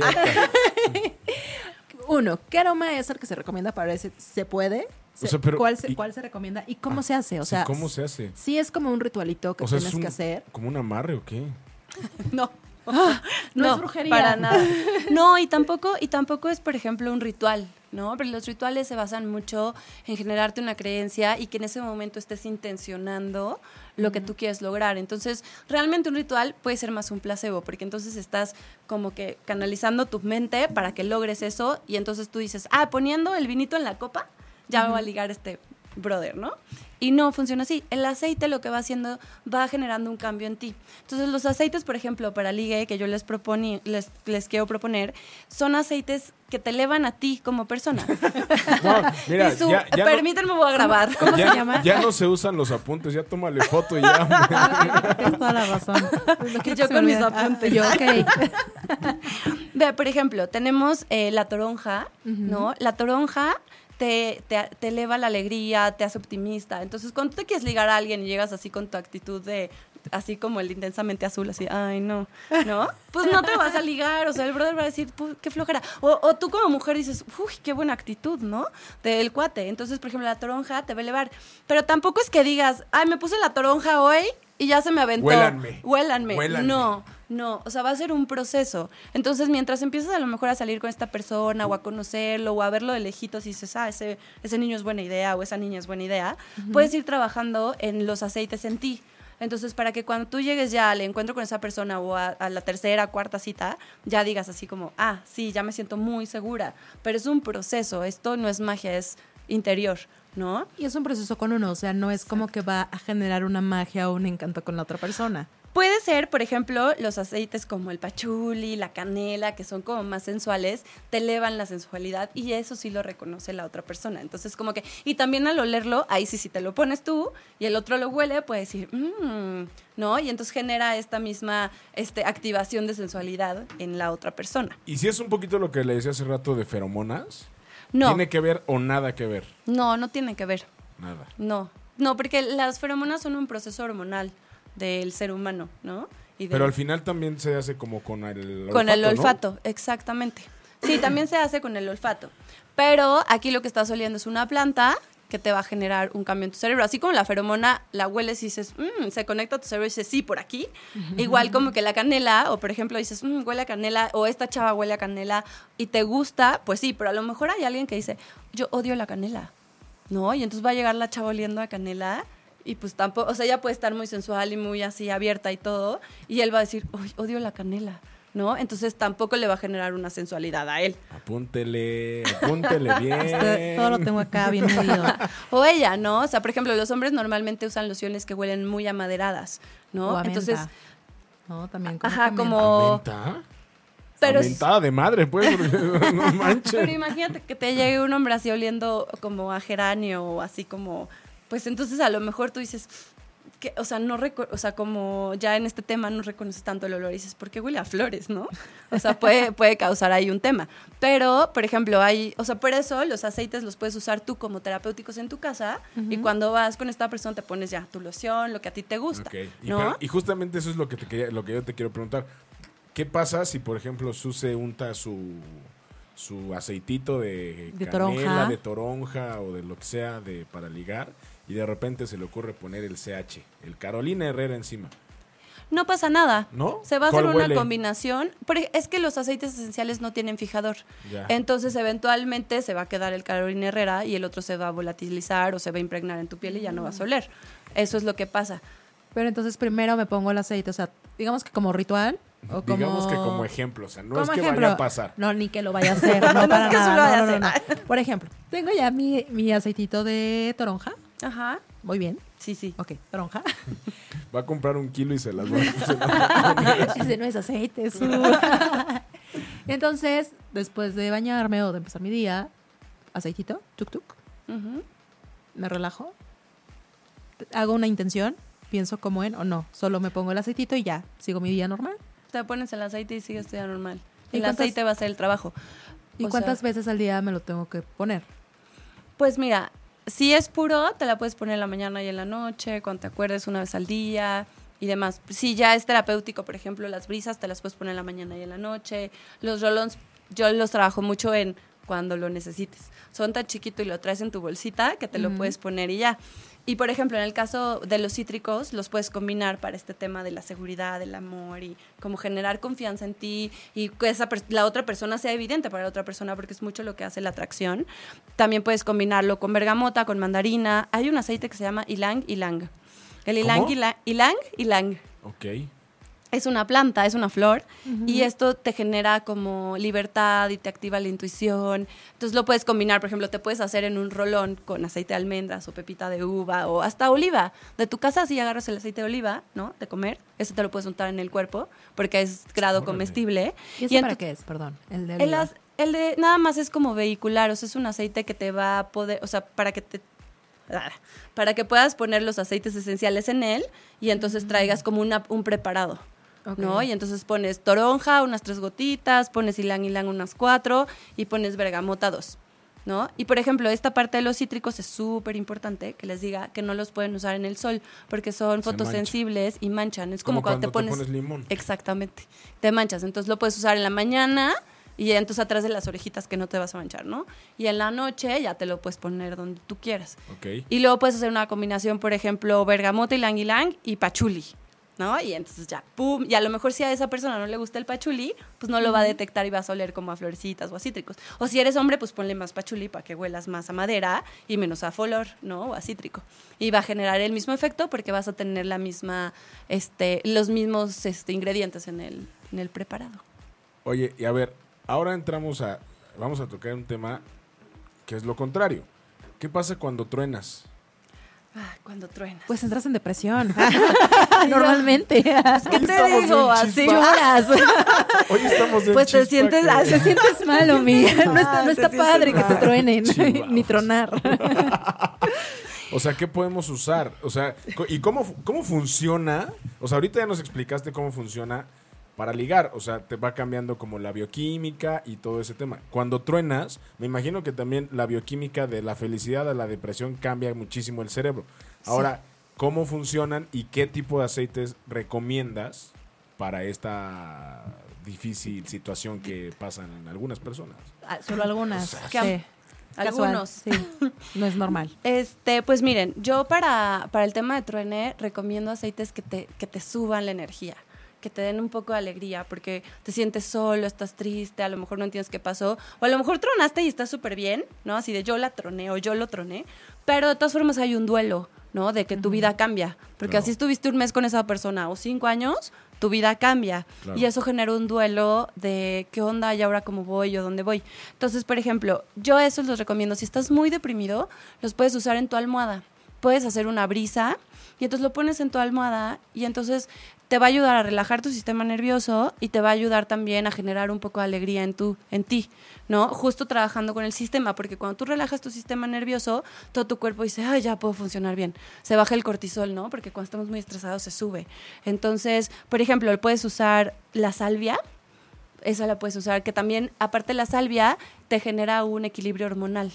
Uno, ¿qué aroma es el que se recomienda para ese? ¿Se puede? se- sea, pero- cuál, se, y- cuál se recomienda y cómo Ah, se hace. O sea, ¿Cómo se hace? sí es como un ritualito que O sea, tienes un- que hacer. ¿Como un amarre o qué? No. no es brujería. Para nada. No, y tampoco, y tampoco es, por ejemplo, un ritual, ¿no? Pero los rituales se basan mucho en generarte una creencia y que en ese momento estés intencionando lo que tú quieres lograr. Entonces, realmente un ritual puede ser más un placebo, porque entonces estás como que canalizando tu mente para que logres eso, y entonces tú dices, ah, poniendo el vinito en la copa, ya me va a ligar este brother, ¿no? Y no funciona así. El aceite lo que va haciendo va generando un cambio en ti. Entonces, los aceites, por ejemplo, para ligue, que yo les, proponí, les, les quiero proponer, son aceites que te elevan a ti como persona. No, mira, Y su- ya, ya no- permítanme, voy a grabar. ¿Cómo ya, se llama? ya no se usan los apuntes, ya tómale foto y ya. Tienes toda la razón. No Yo que me con mis olvide. Ah, apuntes. yo, ok. Vea, por ejemplo, tenemos eh, la toronja, ¿no? La toronja te, te- te eleva la alegría, te hace optimista. Entonces, cuando tú te quieres ligar a alguien y llegas así con tu actitud de, así como el intensamente azul, así, ay, no, ¿no? Pues no te vas a ligar, o sea, el brother va a decir, "Pu- qué flojera. O, o tú como mujer dices, uy, qué buena actitud, ¿no? Del cuate. Entonces, por ejemplo, la toronja te va a elevar. Pero tampoco es que digas, ay, me puse la toronja hoy y ya se me aventó. Huélanme. Huélanme. Huélanme. No, no, o sea, va a ser un proceso. Entonces, mientras empiezas a lo mejor a salir con esta persona o a conocerlo o a verlo de lejitos y dices, ah, ese, ese niño es buena idea o esa niña es buena idea, puedes ir trabajando en los aceites en ti. Entonces, para que cuando tú llegues ya al encuentro con esa persona o a, a la tercera, cuarta cita, ya digas así como, ah, sí, ya me siento muy segura. Pero es un proceso, esto no es magia, es interior, ¿no? Y es un proceso con uno, o sea, no es como que va a generar una magia o un encanto con la otra persona. Puede ser, por ejemplo, los aceites como el pachuli, la canela, que son como más sensuales, te elevan la sensualidad y eso sí lo reconoce la otra persona. Entonces, como que, y también al olerlo, ahí sí, si te lo pones tú y el otro lo huele, puede decir, mmm, ¿no? Y entonces genera esta misma este, activación de sensualidad en la otra persona. Y si es un poquito lo que le decía hace rato de feromonas, No, ¿tiene que ver o nada que ver? no, no tiene que ver. Nada. No, no, porque las feromonas son un proceso hormonal del ser humano, ¿no? Y del- Pero al final también se hace como con el Con el ¿no? olfato, exactamente. Sí, también se hace con el olfato. Pero aquí lo que estás oliendo es una planta que te va a generar un cambio en tu cerebro. Así como la feromona la hueles y dices, "Mm", se conecta a tu cerebro y dices, sí, por aquí. Igual como que la canela, o por ejemplo dices, "Mm, huele a canela, o esta chava huele a canela y te gusta, pues sí, pero a lo mejor hay alguien que dice, yo odio la canela, ¿no? Y entonces va a llegar la chava oliendo a canela y pues tampoco, o sea, ella puede estar muy sensual y muy así abierta y todo, y él va a decir, "Uy, odio la canela, ¿no? Entonces tampoco le va a generar una sensualidad a él. Apúntele, apúntele bien. Este, todo lo tengo acá bien medido. O ella, ¿no? O sea, por ejemplo, los hombres normalmente usan lociones que huelen muy amaderadas, ¿no? O a Entonces, menta. No, también. como Ajá, como- ¿Menta? pero, Mentada de madre, pues. no manches. pero imagínate que te llegue un hombre así oliendo como a geranio o así como, pues entonces a lo mejor tú dices, que, o sea, no o sea, como ya en este tema no reconoces tanto el olor y dices, ¿por qué huele a flores, no? O sea, puede, puede causar ahí un tema. Pero, por ejemplo, hay, o sea, por eso los aceites los puedes usar tú como terapéuticos en tu casa y cuando vas con esta persona te pones ya tu loción, lo que a ti te gusta, Ok, Y, ¿no? pero- y justamente eso es lo que, te quería, lo que yo te quiero preguntar. ¿Qué pasa si, por ejemplo, Su se unta su, su aceitito de, De canela, toronja. de toronja o de lo que sea de, para ligar y de repente se le ocurre poner el CH, el Carolina Herrera encima? No pasa nada. ¿No? Se va a hacer ¿Cuál una huele? combinación. Porque es que los aceites esenciales no tienen fijador. Ya. Entonces, eventualmente se va a quedar el Carolina Herrera y el otro se va a volatilizar o se va a impregnar en tu piel y ya no vas a oler. Eso es lo que pasa. Pero entonces primero me pongo el aceite, o sea, digamos que como ritual. O como... Digamos que como ejemplo, o sea, no es que ejemplo, vaya a pasar. No, ni que lo vaya a hacer. No, No es para que nada. lo vaya a no, hacer. no. Por ejemplo, tengo ya mi, mi aceitito de toronja. Ajá. Muy bien. Sí, sí. Ok, toronja. Va a comprar un kilo y se las va a. Ese no es aceite, es Entonces, después de bañarme o de empezar mi día, aceitito, tuk tuk, me relajo, hago una intención, pienso como en o no, solo me pongo el aceitito y ya, sigo mi día normal. Te pones el aceite y sigues tu día normal. ¿Y El cuántas- aceite va a ser el trabajo. ¿Y O cuántas sea, veces al día me lo tengo que poner? Pues mira, si es puro, te la puedes poner en la mañana y en la noche, cuando te acuerdes una vez al día y demás. Si ya es terapéutico, por ejemplo, las brisas te las puedes poner en la mañana y en la noche. Los rolons, yo los trabajo mucho en cuando lo necesites. Son tan chiquito y lo traes en tu bolsita que te lo puedes poner y ya. Y por ejemplo, en el caso de los cítricos, los puedes combinar para este tema de la seguridad, del amor y como generar confianza en ti y que esa la otra persona sea evidente para la otra persona porque es mucho lo que hace la atracción. También puedes combinarlo con bergamota, con mandarina. Hay un aceite que se llama ylang ylang. El ylang ¿Cómo? ylang ylang ylang Ok. Es una planta, es una flor, y esto te genera como libertad y te activa la intuición. Entonces lo puedes combinar, por ejemplo, te puedes hacer en un rolón con aceite de almendras o pepita de uva o hasta oliva. De tu casa si agarras el aceite de oliva, ¿no? De comer, ese te lo puedes untar en el cuerpo porque es grado Órale. comestible. ¿Y ese para entonces- qué es? Perdón. El de el, oliva. as- el de nada más es como vehicular, o sea, es un aceite que te va a poder, o sea, para que te para que puedas poner los aceites esenciales en él y entonces traigas como una, un preparado. ¿No? Y entonces pones toronja, unas tres gotitas, pones ylang ylang unas cuatro y pones bergamota dos. ¿No? Y por ejemplo, esta parte de los cítricos es súper importante que les diga que no los pueden usar en el sol porque son Se fotosensibles y manchan. Es como, Como cuando, cuando te pones, limón. Exactamente. Te manchas. Entonces lo puedes usar en la mañana y entonces atrás de las orejitas que no te vas a manchar, ¿no? Y en la noche ya te lo puedes poner donde tú quieras. Ok. Y luego puedes hacer una combinación, por ejemplo, bergamota, ylang ylang y pachuli, ¿no? Y entonces ya, pum. Y a lo mejor si a esa persona no le gusta el pachuli, pues no lo va a detectar y vas a oler como a florecitas o a cítricos. O si eres hombre, pues ponle más pachuli para que huelas más a madera y menos a flor, ¿no? O a cítrico. Y va a generar el mismo efecto porque vas a tener la misma, este, los mismos este, ingredientes en el, en el preparado. Oye, y a ver, ahora entramos a. Vamos a tocar un tema que es lo contrario. ¿Qué pasa cuando truenas? Ah, cuando truenas. Pues entras en depresión. Normalmente. ¿Qué Hoy te digo? Así. Lloras. Hoy estamos en Pues te sientes así. Te sientes mal, Omi. No está, Ah, no está padre que te truenen. Chihuahuas. Ni tronar. O sea, ¿qué podemos usar? O sea, ¿y cómo, cómo funciona? O sea, ahorita ya nos explicaste cómo funciona para ligar. O sea, te va cambiando como la bioquímica y todo ese tema. Cuando truenas, me imagino que también la bioquímica de la felicidad a la depresión cambia muchísimo el cerebro. Ahora, ¿cómo funcionan y qué tipo de aceites recomiendas para esta difícil situación que pasan en algunas personas? Ah, Solo algunas. sí. Casual, algunos. Sí. No es normal. Este, pues miren, yo para, para el tema de truene recomiendo aceites que te, que te suban la energía, que te den un poco de alegría, porque te sientes solo, estás triste, a lo mejor no entiendes qué pasó, o a lo mejor tronaste y estás súper bien, ¿no? Así de yo la troné o yo lo troné, pero de todas formas hay un duelo, ¿no? De que tu vida cambia, porque Claro. así estuviste un mes con esa persona o cinco años, tu vida cambia. Claro. Y eso genera un duelo de qué onda y ahora cómo voy o dónde voy. Entonces, por ejemplo, yo esos los recomiendo. Si estás muy deprimido, los puedes usar en tu almohada. Puedes hacer una brisa y entonces lo pones en tu almohada y entonces te va a ayudar a relajar tu sistema nervioso y te va a ayudar también a generar un poco de alegría en, tu, en ti, ¿no? Justo trabajando con el sistema, porque cuando tú relajas tu sistema nervioso, todo tu cuerpo dice, ay, ya puedo funcionar bien. Se baja el cortisol, ¿no? Porque cuando estamos muy estresados se sube. Entonces, por ejemplo, puedes usar la salvia, esa la puedes usar, que también, aparte la salvia, te genera un equilibrio hormonal.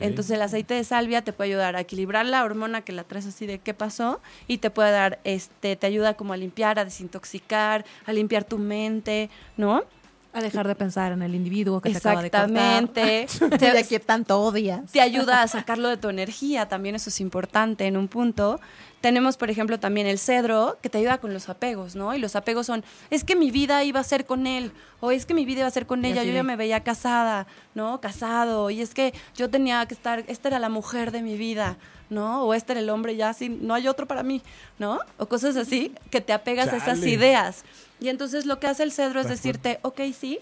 Entonces el aceite de salvia te puede ayudar a equilibrar la hormona que la traes así de qué pasó y te puede dar, este, te ayuda como a limpiar, a desintoxicar, a limpiar tu mente, ¿no? A dejar de pensar en el individuo que te acaba de cortar. Exactamente. De que tanto odias. te ayuda a sacarlo de tu energía, también eso es importante en un punto. Tenemos, por ejemplo, también el cedro, que te ayuda con los apegos, ¿no? Y los apegos son, es que mi vida iba a ser con él, o es que mi vida iba a ser con ella, así yo ya me veía casada, ¿no? Casado, y es que yo tenía que estar, esta era la mujer de mi vida, ¿no? O este era el hombre, ya sin, no hay otro para mí, ¿no? O cosas así, que te apegas a esas Chale. ideas. Y entonces lo que hace el cedro es decirte, ok, sí,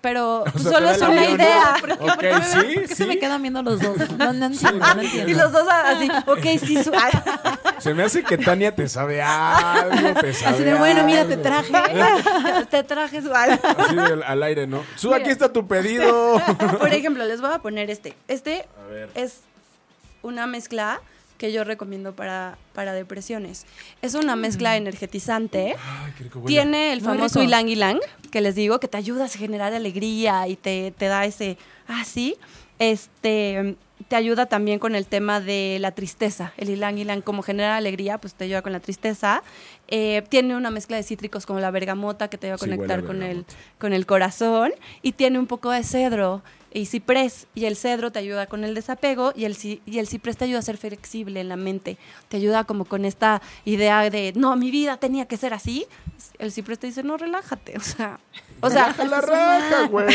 pero O sea, solo es una idea. sí, ¿Por qué sí. se me quedan viendo los dos? No, no entiendo, no entiendo. Y los dos así, ok, sí, su-. Se me hace que Tania te sabe algo, te sabe Así de, bueno, mira, te algo. traje. te traje su ay. Así al aire, ¿no? Su, Mira. aquí está tu pedido. Por ejemplo, les voy a poner este. Este A ver. es una mezcla que yo recomiendo para, para depresiones. Es una mezcla energetizante. Ay, qué rico. Tiene el Muy famoso rico. ylang ylang, que les digo, que te ayuda a generar alegría y te, te da ese, ah, sí. Este, te ayuda también con el tema de la tristeza. El ylang ylang, como genera alegría, pues te ayuda con la tristeza. Eh, tiene una mezcla de cítricos como la bergamota que te ayuda a Sí, conectar con el, con el corazón. Y tiene un poco de cedro y ciprés. Y el cedro te ayuda con el desapego y el, y el ciprés te ayuda a ser flexible en la mente. Te ayuda como con esta idea de, no, mi vida tenía que ser así. El ciprés te dice, no, relájate. O sea, o sea Relaja la raja, güey.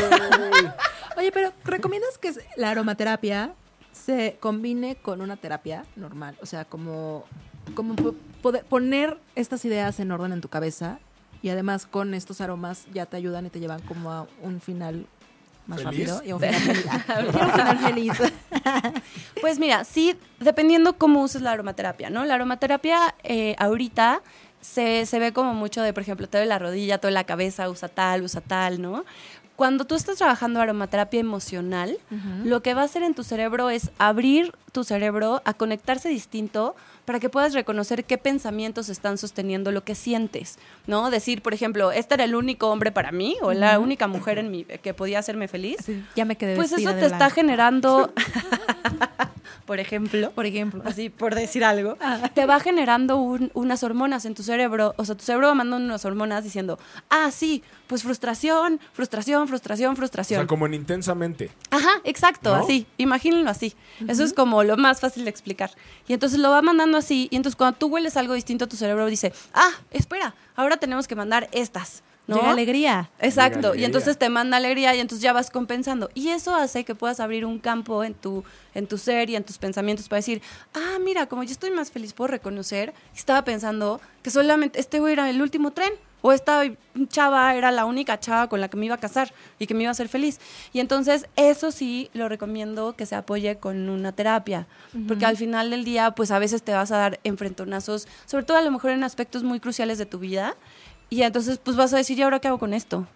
Oye, pero ¿recomiendas que la aromaterapia se combine con una terapia normal? O sea, como, como po- poder poner estas ideas en orden en tu cabeza y además con estos aromas ya te ayudan y te llevan como a un final más ¿Feliz? rápido y a un final feliz. Quiero un final feliz. Pues mira, sí, dependiendo cómo uses la aromaterapia, ¿no? La aromaterapia eh, ahorita se, se ve como mucho de, por ejemplo, te doy la rodilla, te doy la cabeza, usa tal, usa tal, ¿no? Cuando tú estás trabajando aromaterapia emocional, lo que va a hacer en tu cerebro es abrir tu cerebro a conectarse distinto para que puedas reconocer qué pensamientos están sosteniendo lo que sientes, ¿no? Decir, por ejemplo, este era el único hombre para mí o la única mujer en mi, que podía hacerme feliz. Sí, ya me quedé Pues eso te está generando, por ejemplo, Por ejemplo. así por decir algo, te va generando un- unas hormonas en tu cerebro. O sea, tu cerebro va mandando unas hormonas diciendo, ah, sí, pues frustración, frustración, frustración, O frustración. sea, como en intensamente. Ajá, exacto, ¿No? así, imagínenlo así. Eso es como lo más fácil de explicar. Y entonces lo va mandando así, y entonces cuando tú hueles algo distinto, tu cerebro dice, ah, espera, ahora tenemos que mandar estas. ¿No? Llega alegría. Exacto, Llega y alegría. entonces te manda alegría y entonces ya vas compensando. Y eso hace que puedas abrir un campo en tu, en tu ser y en tus pensamientos para decir, ah, mira, como yo estoy más feliz, puedo reconocer, estaba pensando que solamente este güey era el último tren. O esta chava era la única chava con la que me iba a casar y que me iba a hacer feliz. Y entonces eso sí lo recomiendo que se apoye con una terapia. Porque al final del día, pues a veces te vas a dar enfrentonazos, sobre todo a lo mejor en aspectos muy cruciales de tu vida. Y entonces pues vas a decir, ¿y ahora qué hago con esto?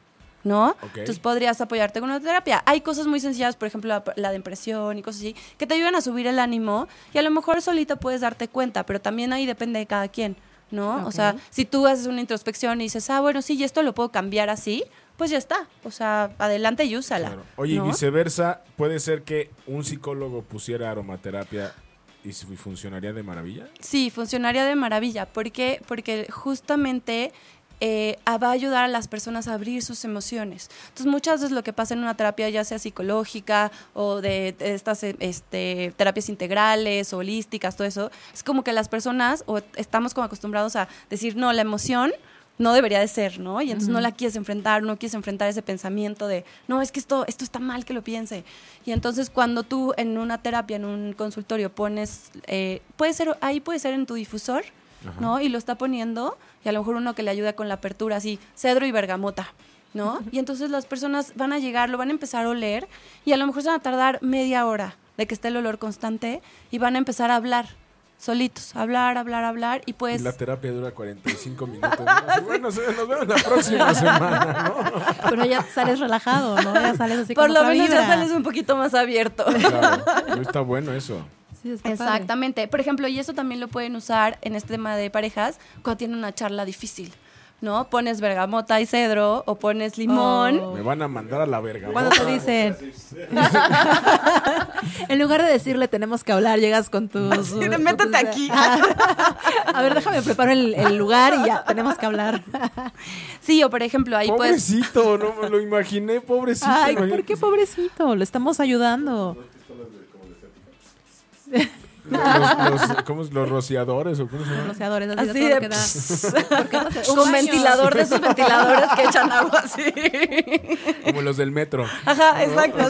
¿No? Entonces podrías apoyarte con una terapia. Hay cosas muy sencillas, por ejemplo, la, la depresión y cosas así, que te ayudan a subir el ánimo y a lo mejor solito puedes darte cuenta, pero también ahí depende de cada quien, ¿no? O sea, si tú haces una introspección y dices, ah, bueno, sí, y esto lo puedo cambiar así, pues ya está. O sea, adelante y úsala. Claro. Oye, ¿no? y viceversa, ¿puede ser que un psicólogo pusiera aromaterapia y funcionaría de maravilla? Sí, funcionaría de maravilla. ¿Por qué? Porque justamente eh, va a ayudar a las personas a abrir sus emociones. Entonces, muchas veces lo que pasa en una terapia, ya sea psicológica o de, de estas eh, este, terapias integrales holísticas, todo eso, es como que las personas, o estamos como acostumbrados a decir, no, la emoción no debería de ser, ¿no? Y entonces no la quieres enfrentar, no quieres enfrentar ese pensamiento de, no, es que esto, esto está mal que lo piense. Y entonces cuando tú en una terapia, en un consultorio pones, eh, puede ser, ahí puede ser en tu difusor, ¿no? Y lo está poniendo, y a lo mejor uno que le ayuda con la apertura, así, cedro y bergamota. ¿No? Y entonces las personas van a llegar, lo van a empezar a oler y a lo mejor se van a tardar media hora de que esté el olor constante y van a empezar a hablar solitos, hablar, hablar, hablar y pues Y la terapia dura 45 minutos. bueno, nos vemos la próxima semana, ¿no? Pero ya sales relajado, ¿no? Ya sales así por lo menos ya sales un poquito más abierto. Claro, no está bueno eso. Sí, está padre. Exactamente. Por ejemplo, y eso también lo pueden usar en este tema de parejas cuando tienen una charla difícil, ¿no? Pones bergamota y cedro o pones limón. Oh. Me van a mandar a la verga. Cuando te dicen, en lugar de decirle tenemos que hablar, llegas con tus. Sí, de, con "Métete tus- aquí". A ver, déjame preparo el, el lugar y ya tenemos que hablar. Sí, o por ejemplo, ahí pues Pobrecito, no me lo imaginé, pobrecito. Ay. ¿por qué pobrecito? Le estamos ayudando. Los, los- ¿cómo es? ¿Los rociadores o cómo se llama? Rociadores, así, de lo que da. pss, ¿Por qué no se- un baño? ventilador de esos ventiladores que echan agua así. Como los del metro. Ajá, exacto.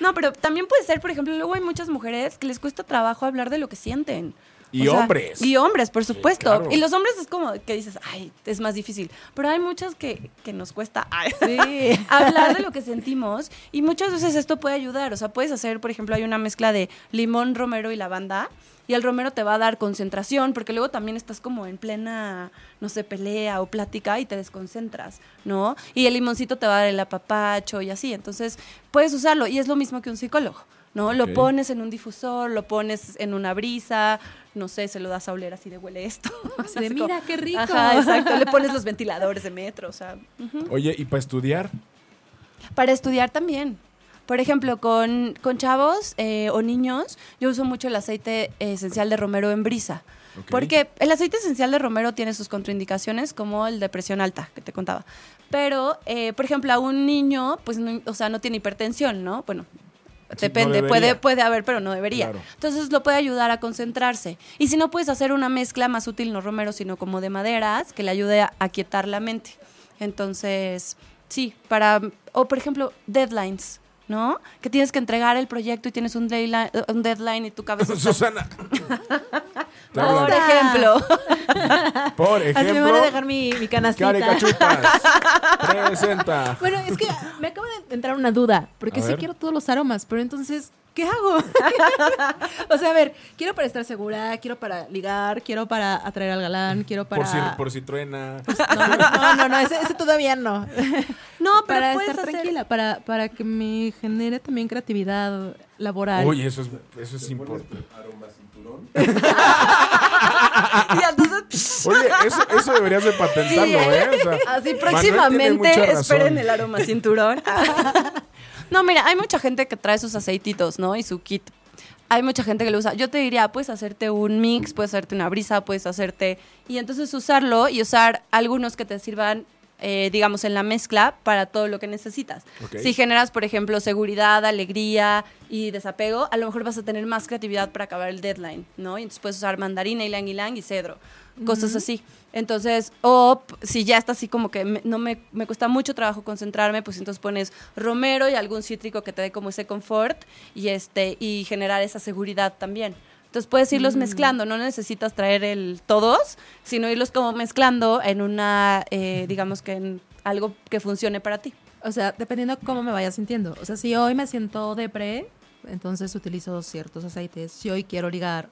No, pero también puede ser, por ejemplo, luego hay muchas mujeres que les cuesta trabajo hablar de lo que sienten. Y O sea, hombres. Y hombres, por supuesto. claro. Y los hombres es como que dices, ay, es más difícil. Pero hay muchas que, que nos cuesta ay, Sí. hablar de lo que sentimos. Y muchas veces esto puede ayudar. O sea, puedes hacer, por ejemplo, hay una mezcla de limón, romero y lavanda. Y el romero te va a dar concentración, porque luego también estás como en plena, no sé, pelea o plática y te desconcentras, ¿no? Y el limoncito te va a dar el apapacho y así. Entonces, puedes usarlo. Y es lo mismo que un psicólogo, ¿no? Lo pones en un difusor, lo pones en una brisa, no sé, se lo das a oler así de huele esto. Así de, mira, qué rico. Ajá, exacto. Le pones los ventiladores de metro, o sea. ujú. Oye, ¿y para estudiar? Para estudiar también. Por ejemplo, con, con chavos eh, o niños, yo uso mucho el aceite esencial de romero en brisa. Porque el aceite esencial de romero tiene sus contraindicaciones, como el de presión alta, que te contaba. Pero, eh, por ejemplo, a un niño, pues, no- o sea, no tiene hipertensión, ¿no? Bueno, depende, no puede, puede haber, pero no debería. Claro. Entonces lo puede ayudar a concentrarse. Y si no puedes hacer una mezcla más útil, no romero, sino como de maderas, que le ayude a, a quietar la mente. Entonces, sí, para, o por ejemplo, deadlines, ¿no? Que tienes que entregar el proyecto y tienes un deadline, un deadline y tu cabeza. Susana. Por ejemplo. Por Así me van a ejemplo, dejar mi, mi canastita. Presenta. Bueno, es que me acaba de entrar una duda, porque A sí ver. quiero todos los aromas, pero entonces, ¿qué hago? o sea, a ver, quiero para estar segura, quiero para ligar, quiero para atraer al galán, quiero para... Por si, por si truena. No, no, no, no, ese, ese todavía no. No, pero para puedes estar hacer- tranquila, para, para que me genere también creatividad laboral. Uy, eso es, eso es importante. Y entonces, Oye, eso, eso deberías de patentarlo, Sí, ¿eh? O sea, Así próximamente esperen el aroma cinturón. no, mira, hay mucha gente que trae sus aceititos, ¿no? Y su kit. Hay mucha gente que lo usa. Yo te diría, puedes hacerte un mix, puedes hacerte una brisa, puedes hacerte... Y entonces usarlo y usar algunos que te sirvan, eh, digamos, en la mezcla para todo lo que necesitas. Si generas, por ejemplo, seguridad, alegría y desapego, a lo mejor vas a tener más creatividad para acabar el deadline, ¿no? Y entonces puedes usar mandarina, ylang ylang y cedro, cosas así. Entonces, o si ya está así como que me- no me, me cuesta mucho trabajo concentrarme, pues entonces pones romero y algún cítrico que te dé como ese confort y, este, y generar esa seguridad también. Entonces puedes irlos mezclando, no necesitas traer el todos, sino irlos como mezclando en una, eh, digamos que en algo que funcione para ti. O sea, dependiendo cómo me vaya sintiendo. O sea, si hoy me siento depre, entonces utilizo ciertos aceites. Si hoy quiero ligar.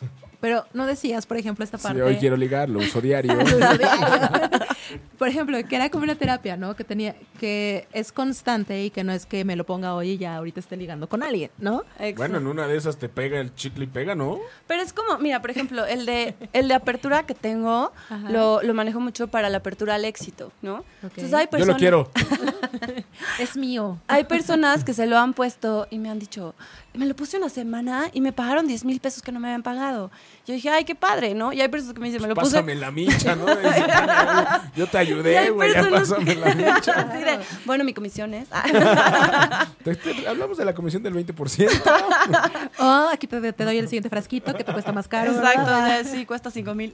Pero no decías, por ejemplo, esta Si parte. hoy quiero ligar, lo uso diario. por ejemplo, que era como una terapia, ¿no? Que tenía, que es constante y que no es que me lo ponga hoy y ya ahorita esté ligando con alguien, ¿no? Bueno, en una de esas te pega el chicle y pega, ¿no? Pero es como, mira, por ejemplo, el de, el de apertura que tengo, lo, lo manejo mucho para la apertura al éxito, ¿no? Entonces hay Yo personas, lo quiero. Es mío. Hay personas que se lo han puesto y me han dicho, me lo puse una semana y me pagaron 10 mil pesos que no me habían pagado. Yo dije, ay, qué padre, ¿no? Y hay personas que me dicen, me lo puse... Pásame la micha, ¿no? Yo te ayudé, güey, ya pásame que- la de, bueno, mi comisión es... Te- te- hablamos de la comisión del 20%. Oh, aquí te, te doy el siguiente frasquito que te cuesta más caro. Exacto, sí, cuesta 5 mil.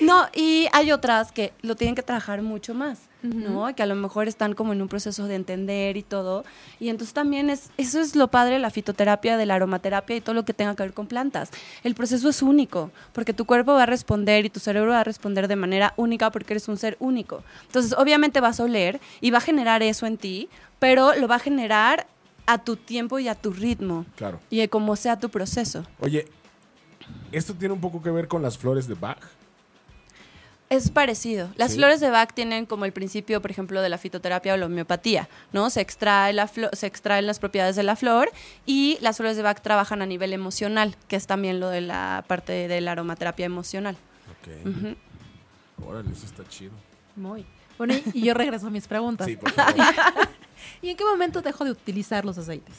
no, y hay otras que lo tienen que trabajar mucho más, ¿no? Que a lo mejor están como en un proceso de entender y todo. Y entonces también es, eso es lo padre de la fitoterapia, de la aromaterapia y todo lo que tenga que ver con plantas. El proceso es único, porque tu cuerpo va a responder y tu cerebro va a responder de manera única porque eres un ser único. Entonces, obviamente vas a oler y va a generar eso en ti, pero lo va a generar a tu tiempo y a tu ritmo. Claro. Y de cómo sea tu proceso. Oye, ¿esto tiene un poco que ver con las flores de Bach? Es parecido. Las Sí. flores de Bach tienen como el principio, por ejemplo, de la fitoterapia o la homeopatía, ¿no? Se extrae la flo- se extraen las propiedades de la flor y las flores de Bach trabajan a nivel emocional, que es también lo de la parte de la aromaterapia emocional. Ok. Órale, eso está chido. Muy. Bueno, y- yo regreso a mis preguntas. Sí, por favor. ¿Y en qué momento dejo de utilizar los aceites?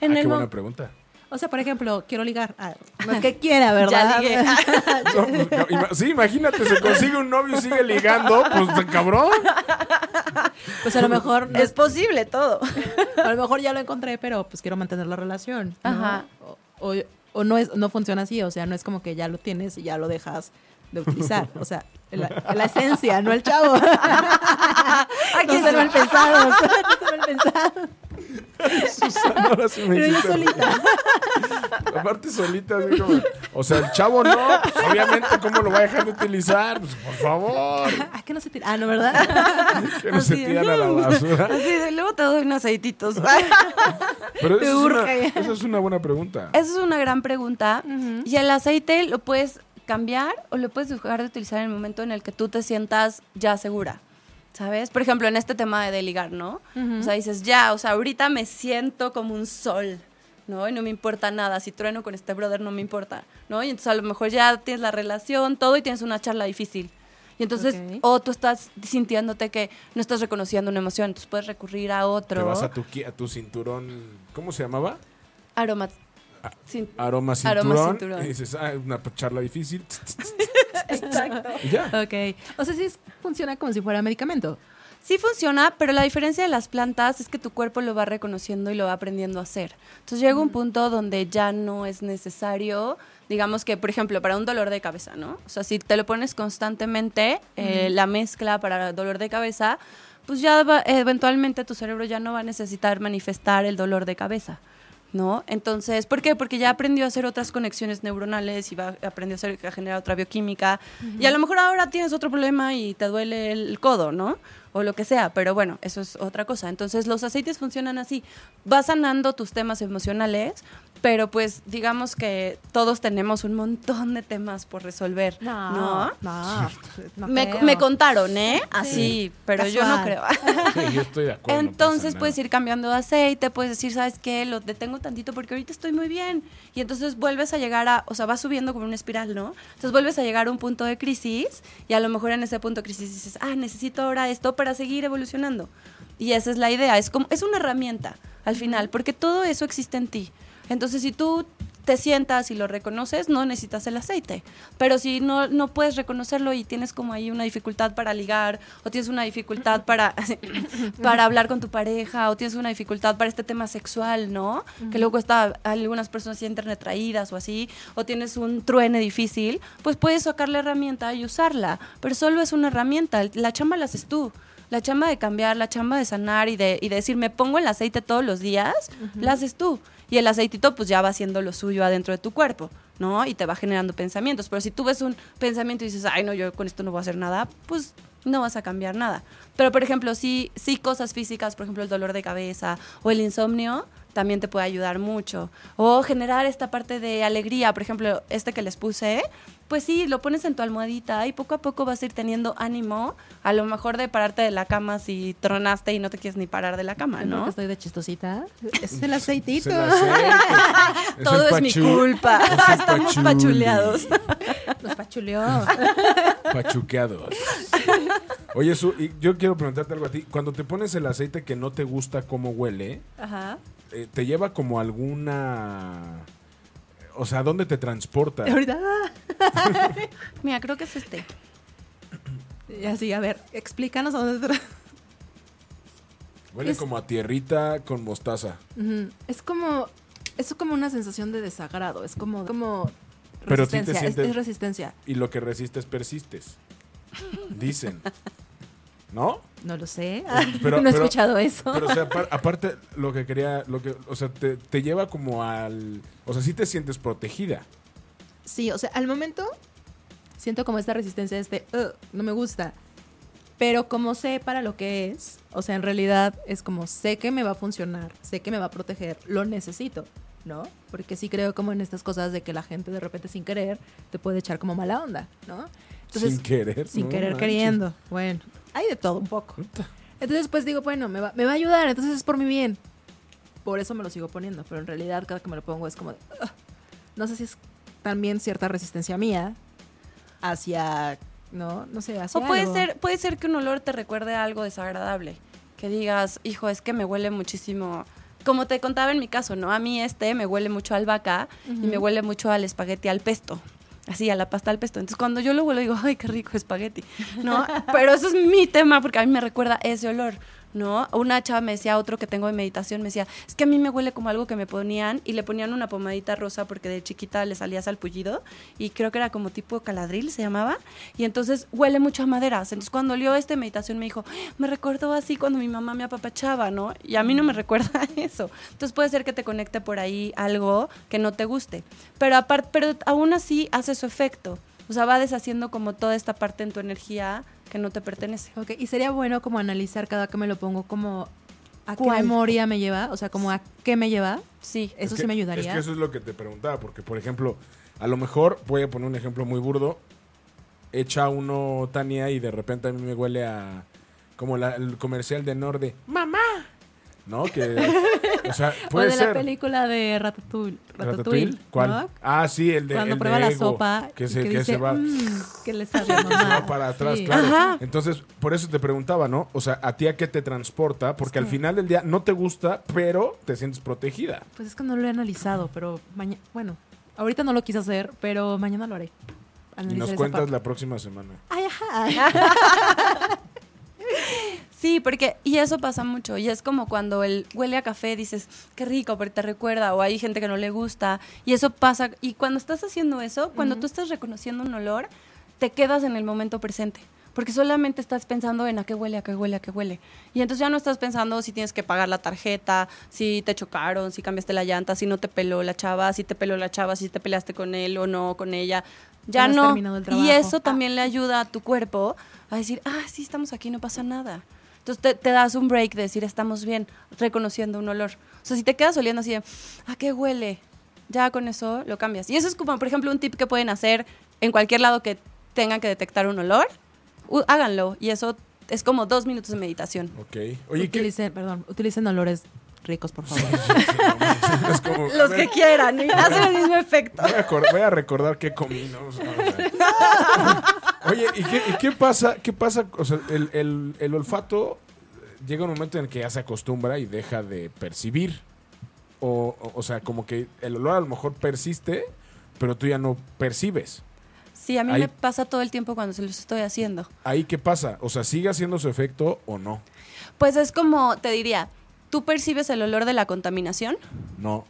En ah, el qué buena pregunta. O sea, por ejemplo, quiero ligar. Ah, no es que quiera, ¿verdad? Ya ligué. No, no, ima- sí, imagínate, se consigue un novio y sigue ligando, pues cabrón. Pues a lo mejor no es posible todo. A lo mejor ya lo encontré, pero pues quiero mantener la relación. ¿no? Ajá. O, o- o no, es, no funciona así, o sea, no es como que ya lo tienes y ya lo dejas de utilizar. O sea, la, la esencia, no el chavo. no ser mal pensados. No ser mal pensados. Susana, ahora sí me Pero yo hiciste- solita. Aparte solita, así como, O sea, el chavo no, pues obviamente, ¿cómo lo va a dejar de utilizar? Pues por favor, Ah, que no se tira. Ah, no, ¿verdad? que no se Así de, tiran a la basura. Así de, luego te doy unos aceititos. Pero Te es, una, urge. esa es una buena pregunta. Esa es una gran pregunta. Y el aceite lo puedes cambiar o lo puedes dejar de utilizar en el momento en el que tú te sientas ya segura. ¿Sabes? Por ejemplo, en este tema de, ligar, ¿no? O sea, dices, ya, o sea, ahorita me siento como un sol, ¿no? Y no me importa nada. Si trueno con este brother, no me importa, ¿no? Y entonces a lo mejor ya tienes la relación, todo y tienes una charla difícil. Y entonces, o tú estás sintiéndote que no estás reconociendo una emoción, entonces puedes recurrir a otro. Te vas a tu, qui- a tu cinturón, ¿cómo se llamaba? Aroma. Aroma cinturón. Aroma cinturón. Y dices, ah, una charla difícil. Exacto. Ya. Ok. O sea, sí funciona como si fuera medicamento. Sí funciona, pero la diferencia de las plantas es que tu cuerpo lo va reconociendo y lo va aprendiendo a hacer. Entonces llega un punto donde ya no es necesario, digamos que, por ejemplo, para un dolor de cabeza, ¿no? O sea, si te lo pones constantemente, eh, la mezcla para dolor de cabeza, pues ya va- eventualmente tu cerebro ya no va a necesitar manifestar el dolor de cabeza. ¿No? Entonces, ¿por qué? Porque ya aprendió a hacer otras conexiones neuronales y va, aprendió a, hacer, a generar otra bioquímica. Y a lo mejor ahora tienes otro problema y te duele el codo, ¿no? O lo que sea, pero bueno, eso es otra cosa. Entonces, los aceites funcionan así. Vas sanando tus temas emocionales, pero pues digamos que todos tenemos un montón de temas por resolver, ¿no? No, no. no me, me contaron, ¿eh? Así, pero yo no creo. Casual. Sí, yo estoy de acuerdo. no Entonces pasa puedes ir cambiando de aceite, puedes decir, ¿sabes qué? Lo detengo tantito porque ahorita estoy muy bien. Y entonces vuelves a llegar a, o sea, vas subiendo como una espiral, ¿no? Entonces vuelves a llegar a un punto de crisis y a lo mejor en ese punto de crisis dices, ah, necesito ahora esto para seguir evolucionando. Y esa es la idea, es como, es una herramienta al final, porque todo eso existe en ti. Entonces si tú te sientas y lo reconoces, no necesitas el aceite. Pero si no, no puedes reconocerlo y tienes como ahí una dificultad para ligar, o tienes una dificultad para, para hablar con tu pareja, o tienes una dificultad para este tema sexual, ¿no? Que luego está, algunas personas sienten retraídas o así, o tienes un truene difícil, pues puedes sacar la herramienta y usarla. Pero solo es una herramienta, la chamba la haces tú. La chamba de cambiar, la chamba de sanar y de, y de decir, me pongo el aceite todos los días, la haces tú. Y el aceitito pues ya va haciendo lo suyo adentro de tu cuerpo, ¿no? Y te va generando pensamientos. Pero si tú ves un pensamiento y dices, ay, no, yo con esto no voy a hacer nada, pues no vas a cambiar nada. Pero, por ejemplo, sí, sí cosas físicas, por ejemplo, el dolor de cabeza o el insomnio, también te puede ayudar mucho. O generar esta parte de alegría, por ejemplo, este que les puse, pues sí, lo pones en tu almohadita y poco a poco vas a ir teniendo ánimo, a lo mejor de pararte de la cama si tronaste y no te quieres ni parar de la cama, ¿No? estoy de chistosita. Es el aceitito. Es el aceite, es Todo el es mi culpa. es Estamos pachuli. pachuleados. Nos pachuleó. Pachuqueados. Oye, Su, y yo quiero preguntarte algo a ti. Cuando te pones el aceite que no te gusta cómo huele, Ajá. eh, ¿te lleva como alguna... O sea, ¿a dónde te transporta? Ahorita. Mira, creo que es este. Y así, a ver, explícanos a dónde. tra- Huele Es- como a tierrita con mostaza. Es como. Es como una sensación de desagrado. Es como. como Pero sí te resistencia. es resistencia. Y lo que resistes, persistes. Dicen. ¿No? No lo sé. Pero- no he pero- escuchado eso. Pero, o sea, apar- aparte, lo que quería, lo que, o sea, te, te lleva como al, o sea, sí te sientes protegida. Sí, o sea, al momento siento como esta resistencia, este, "Ugh, no me gusta. Pero como sé para lo que es, o sea, en realidad es como sé que me va a funcionar, sé que me va a proteger, lo necesito, ¿no? Porque sí creo como en estas cosas de que la gente de repente sin querer te puede echar como mala onda, ¿no? sin querer. Sin no querer manches. queriendo. Bueno, hay de todo un poco. Entonces, pues digo, bueno, me va, me va a ayudar, entonces es por mi bien. Por eso me lo sigo poniendo, pero en realidad cada que me lo pongo es como, de, "Ugh". no sé si es también cierta resistencia mía hacia, no, no sé, hacia O puede algo. ser, puede ser que un olor te recuerde a algo desagradable. Que digas, hijo, es que me huele muchísimo. Como te contaba en mi caso, ¿no? A mí este me huele mucho a albahaca y me huele mucho al espagueti al pesto. Así, a la pasta al pesto. Entonces, cuando yo lo huelo, digo, ay, qué rico espagueti, ¿no? Pero eso es mi tema porque a mí me recuerda ese olor, ¿no? Una chava me decía, otro que tengo de meditación, me decía, es que a mí me huele como algo que me ponían y le ponían una pomadita rosa porque de chiquita le salía salpullido y creo que era como tipo caladril, se llamaba. Y entonces huele mucho a maderas. Entonces, cuando olió este meditación, me dijo, me recordó así cuando mi mamá me apapachaba, ¿no? Y a mí no me recuerda eso. Entonces, puede ser que te conecte por ahí algo que no te guste. Pero, aparte, pero aún así hace su efecto. O sea, va deshaciendo como toda esta parte en tu energía que no te pertenece. Ok, y sería bueno como analizar cada que me lo pongo como a qué memoria me lleva, o sea, como a qué me lleva. Sí. Eso Es sí me ayudaría. Es que eso es lo que te preguntaba, porque, por ejemplo, a lo mejor, voy a poner un ejemplo muy burdo, echa uno Tania y de repente a mí me huele a, como la- el comercial de Norde, ¡Mamá! ¿No? Que O sea, O puede de ser. la película de Ratatouille. ¿Ratatouille? ¿Cuál? ¿no? Ah, sí, el de Cuando el prueba de la Ego, sopa, que se, que que dice, se va, "Mm, que le sabe que se mamá". va para atrás, Sí. claro. Ajá. Entonces, por eso te preguntaba, ¿no? O sea, ¿a ti a qué te transporta? Porque al final del día no te gusta, pero te sientes protegida. Pues es que no lo he analizado, pero mañana, bueno, ahorita no lo quise hacer, pero mañana lo haré. Y nos cuentas parte. la próxima semana. Ay, ajá. Sí, porque, y eso pasa mucho, y es como cuando el huele a café, dices, qué rico, pero te recuerda, o hay gente que no le gusta, y eso pasa, y cuando estás haciendo eso, cuando tú estás reconociendo un olor, te quedas en el momento presente, porque solamente estás pensando en a qué huele, a qué huele, a qué huele, y entonces ya no estás pensando si tienes que pagar la tarjeta, si te chocaron, si cambiaste la llanta, si no te peló la chava, si te peló la chava, si te peleaste con él o no, con ella, ya no no, el y eso Ah. también le ayuda a tu cuerpo a decir, ah, sí, estamos aquí, no pasa nada. Entonces te, te das un break de decir, estamos bien, reconociendo un olor. O sea, si te quedas oliendo así de, ¿a qué huele? Ya con eso lo cambias. Y eso es como, por ejemplo, un tip que pueden hacer en cualquier lado que tengan que detectar un olor. Háganlo. Y eso es como dos minutos de meditación. Ok. Oye, ¿qué? utilicen, perdón, utilicen olores ricos, por favor. Es como, a Los ver, que quieran, y hacen el mismo efecto. Voy a, acor- voy a recordar qué comí, ¿no? O sea, o sea. Oye, ¿y qué, y qué pasa? ¿Qué pasa? O sea, el, el- el olfato eh, llega un momento en el que ya se acostumbra y deja de percibir. O, o, o sea, como que el olor a lo mejor persiste, pero tú ya no percibes. Sí, a mí Ahí- me pasa todo el tiempo cuando se los estoy haciendo. ¿Ahí qué pasa? O sea, ¿sigue haciendo su efecto o no? Pues es como, te diría, tú percibes el olor de la contaminación No.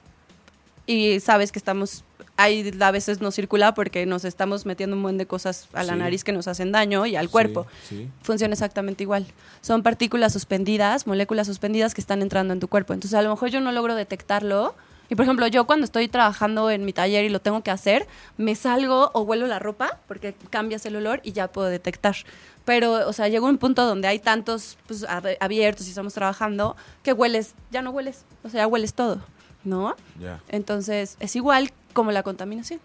y sabes que estamos ahí a veces no circula porque nos estamos metiendo un buen de cosas a la Sí. nariz que nos hacen daño y al cuerpo. Sí, sí. Funciona exactamente igual. Son partículas suspendidas, moléculas suspendidas que están entrando en tu cuerpo. Entonces, a lo mejor yo no logro detectarlo. Y por ejemplo, yo cuando estoy trabajando en mi taller y lo tengo que hacer, me salgo o huelo la ropa porque cambias el olor y ya puedo detectar. Pero, o sea, llega un punto donde hay tantos pues, ab- abiertos y estamos trabajando que hueles, ya no hueles, o sea, ya hueles todo, ¿no? Ya. Entonces, es igual como la contaminación.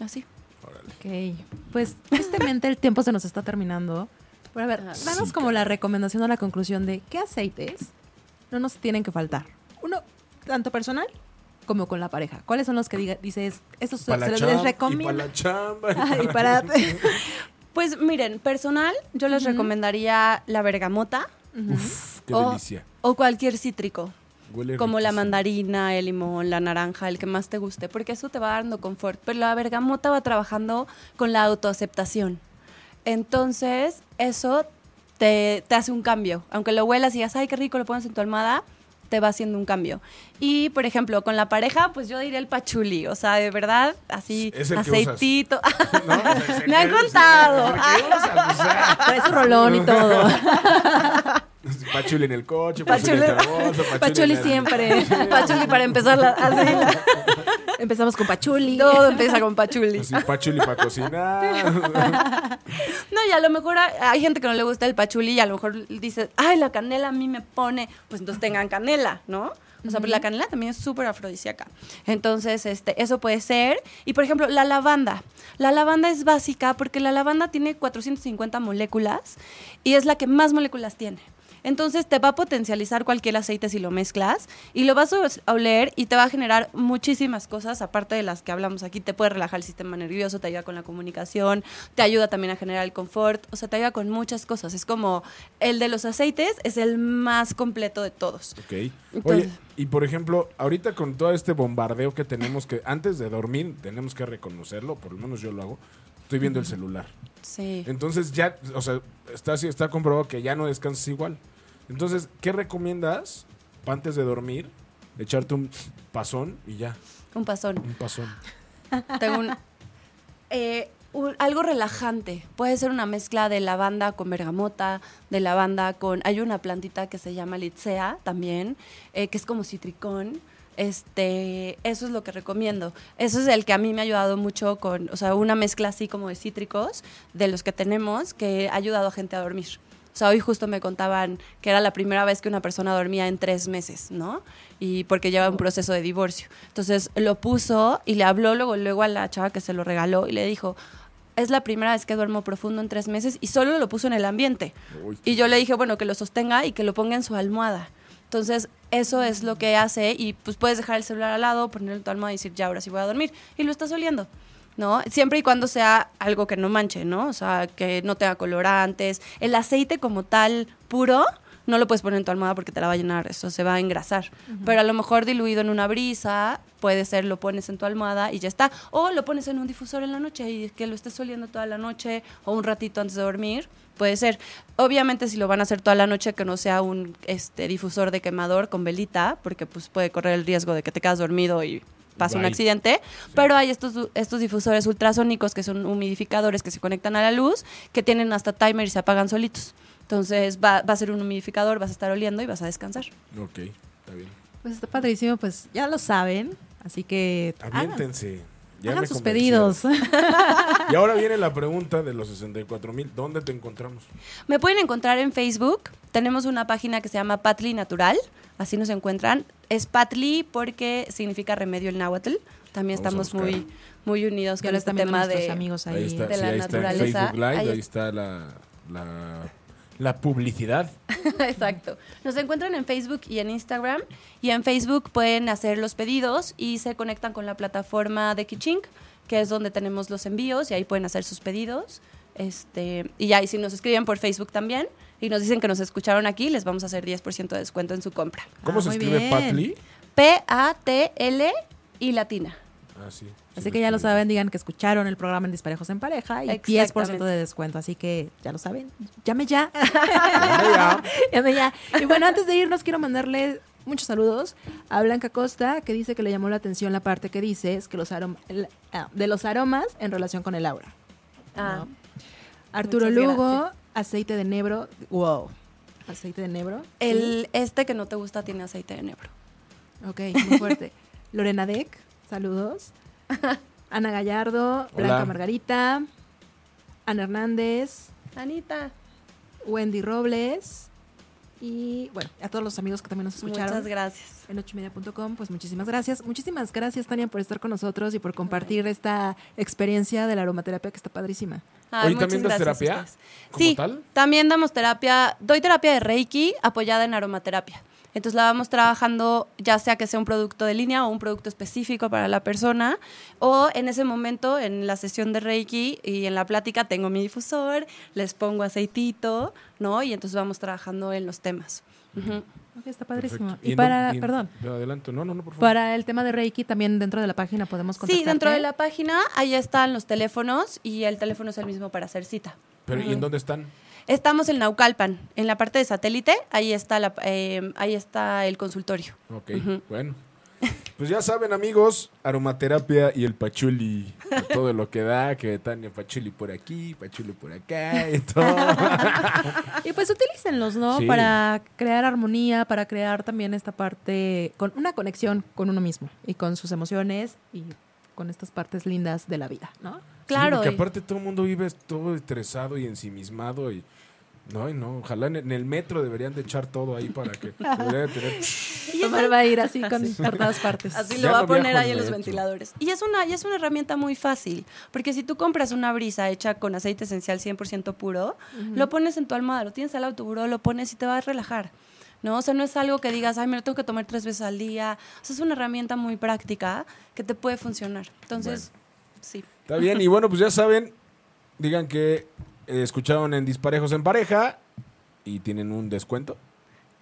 Así. Órale. Ok, pues tristemente el tiempo se nos está terminando. Pero a ver, Ah, danos sí, como la recomendación o la conclusión de qué aceites no nos tienen que faltar. Uno, tanto personal como con la pareja. ¿Cuáles son los que diga, dices, estos se, les chamba, recomienda? Y para la chamba. Ah, y para- Pues miren, personal, yo les recomendaría la bergamota. Uf, qué O- delicia. o cualquier cítrico. Huele Como la riquísimo. mandarina, el limón, la naranja, el que más te guste, porque eso te va dando confort. Pero la bergamota va trabajando con la autoaceptación. Entonces, eso te, te hace un cambio. Aunque lo huelas y digas, ay, qué rico, lo pones en tu almohada, te va haciendo un cambio. Y, por ejemplo, con la pareja, pues yo diría el pachuli. O sea, de verdad, así, Es el que usas. aceitito. No, Me han contado. Trae su rolón y todo. Pachuli en el coche, Pachuli- en la bolsa, pachuli, Pachuli en el- siempre. Pachuli para empezar la, así, la- Empezamos con Pachuli. todo empieza con pachuli. Así, pachuli para cocinar. No, y a lo mejor hay, hay gente que no le gusta el pachuli y a lo mejor dice, ay, la canela a mí me pone, pues entonces tengan canela, ¿no? O sea, pero la canela también es súper afrodisíaca. Entonces, este, eso puede ser. Y por ejemplo, la lavanda. La lavanda es básica porque la lavanda tiene 450 moléculas y es la que más moléculas tiene. Entonces te va a potencializar cualquier aceite si lo mezclas y lo vas a oler y te va a generar muchísimas cosas, aparte de las que hablamos aquí. Te puede relajar el sistema nervioso, te ayuda con la comunicación, te ayuda también a generar el confort, o sea, te ayuda con muchas cosas. Es como el de los aceites es el más completo de todos. Ok. Oye, y por ejemplo, ahorita con todo este bombardeo que tenemos que, antes de dormir, tenemos que reconocerlo, por lo menos yo lo hago, estoy viendo el celular. Sí. Entonces ya, o sea, está, está comprobado que ya no descansas igual. Entonces, ¿qué recomiendas antes de dormir? Echarte un pasón y ya, Un pasón. un pasón. Tengo un, eh, un- algo relajante. Puede ser una mezcla de lavanda con bergamota, de lavanda con... Hay una plantita que se llama litzea también, eh, que es como citricón. Este, eso es lo que recomiendo. Eso es el que a mí me ha ayudado mucho con, o sea, una mezcla así como de cítricos de los que tenemos que ha ayudado a gente a dormir. O sea, hoy justo me contaban que era la primera vez que una persona dormía en tres meses, ¿no? Y porque lleva un proceso de divorcio. Entonces lo puso y le habló luego, luego a la chava que se lo regaló y le dijo, es la primera vez que duermo profundo en tres meses y solo lo puso en el ambiente. Uy, Y yo le dije, bueno, que lo sostenga y que lo ponga en su almohada. Entonces, eso es lo que hace y pues puedes dejar el celular al lado, ponerlo en tu almohada y decir, ya, ahora sí voy a dormir. Y lo estás oliendo. ¿No? Siempre y cuando sea algo que no manche, ¿no? O sea, que no tenga colorantes. El aceite como tal puro, no lo puedes poner en tu almohada porque te la va a llenar, eso se va a engrasar. Pero a lo mejor diluido en una brisa, puede ser, lo pones en tu almohada y ya está. O lo pones en un difusor en la noche y que lo estés oliendo toda la noche o un ratito antes de dormir, puede ser. Obviamente si lo van a hacer toda la noche, que no sea un este, difusor de quemador con velita, porque pues puede correr el riesgo de que te quedas dormido y pase un accidente, pero hay estos, estos difusores ultrasónicos que son humidificadores que se conectan a la luz, que tienen hasta timer y se apagan solitos. Entonces va, va a ser un humidificador, vas a estar oliendo y vas a descansar. Ok, está bien. Pues está padrísimo, pues ya lo saben. Así que Aviéntense. Ya hagan me sus pedidos. Y ahora viene la pregunta de los 64 mil. ¿Dónde te encontramos? Me pueden encontrar en Facebook. Tenemos una página que se llama Patli Natural. Así nos encuentran. Es Patli porque significa remedio en náhuatl. También Vamos estamos muy, muy unidos con este tema de... amigos ahí. Ahí está, de sí, la ahí está en naturaleza. Facebook Live, Ahí ahí, es- está la, la, la publicidad. Exacto. Nos encuentran en Facebook y en Instagram. Y en Facebook pueden hacer los pedidos y se conectan con la plataforma de Kichink, que es donde tenemos los envíos y ahí pueden hacer sus pedidos. Este, y ya, y si nos escriben por Facebook también y nos dicen que nos escucharon aquí, les vamos a hacer 10% de descuento en su compra. ¿Cómo Ah, se escribe bien. Patli? P-A-T-L y latina. Ah, sí. Así Sí, que ya lo saben, digan que escucharon el programa en Disparejos en Pareja y 10% Exactamente. de descuento. Así que ya lo saben. Llame ya. Llame ya. Llame ya. Y bueno, antes de irnos, quiero mandarle muchos saludos a Blanca Costa, que dice que le llamó la atención la parte que dice es que los arom- el- ah, de los aromas en relación con el aura. Ah, ¿no? Arturo Lugo, gracias. Aceite de nebro. Wow. Aceite de nebro. El, este que no te gusta tiene aceite de nebro. Ok, muy fuerte. Lorena Deck, saludos. Ana Gallardo, Blanca Hola. Margarita, Ana Hernández, Anita, Wendy Robles y bueno, a todos los amigos que también nos escucharon. muchas gracias. En ochoymedia.com, pues muchísimas gracias. Muchísimas gracias, Tania, por estar con nosotros y por compartir esta experiencia de la aromaterapia que está padrísima. Ay, muchas ¿también das terapia como Sí, tal? también damos terapia, doy terapia de Reiki apoyada en aromaterapia. Entonces la vamos trabajando ya sea que sea un producto de línea o un producto específico para la persona o en ese momento en la sesión de Reiki y en la plática tengo mi difusor, les pongo aceitito, ¿no? Y entonces vamos trabajando en los temas. Ujú. Ok, está padrísimo. Perfecto. Y, en para, y en- perdón, Adelante. No, no, no, por favor. para el tema de Reiki, también dentro de la página podemos contactarte. Sí, dentro de la página ahí están los teléfonos y el teléfono es el mismo para hacer cita. Pero, ¿y en dónde están? Estamos en Naucalpan, en la parte de satélite, ahí está, la, eh, ahí está el consultorio. Ok, bueno. Pues ya saben, amigos, aromaterapia y el pachuli, todo lo que da, que Tania pachuli por aquí, pachuli por acá y todo. Y pues utilícenlos, ¿no? Sí. Para crear armonía, para crear también esta parte, con una conexión con uno mismo y con sus emociones y con estas partes lindas de la vida, ¿no? Claro. Sí, porque aparte todo el mundo vive todo estresado y ensimismado y... No, y no, ojalá en, el metro deberían de echar todo ahí para que deberían de tener... Omar va a ir así con, por todas partes. Así Ya lo va a no poner ahí en los ventiladores. Y es una, y es una herramienta muy fácil, porque si tú compras una brisa hecha con aceite esencial 100% puro, lo pones en tu almohada, lo tienes al autoburó, lo pones y te va a relajar. ¿No? O sea, no es algo que digas, ay, me lo tengo que tomar tres veces al día. O sea, es una herramienta muy práctica que te puede funcionar. Entonces, sí. Está bien, y bueno, pues ya saben, digan que escucharon en Disparejos en Pareja y tienen un descuento,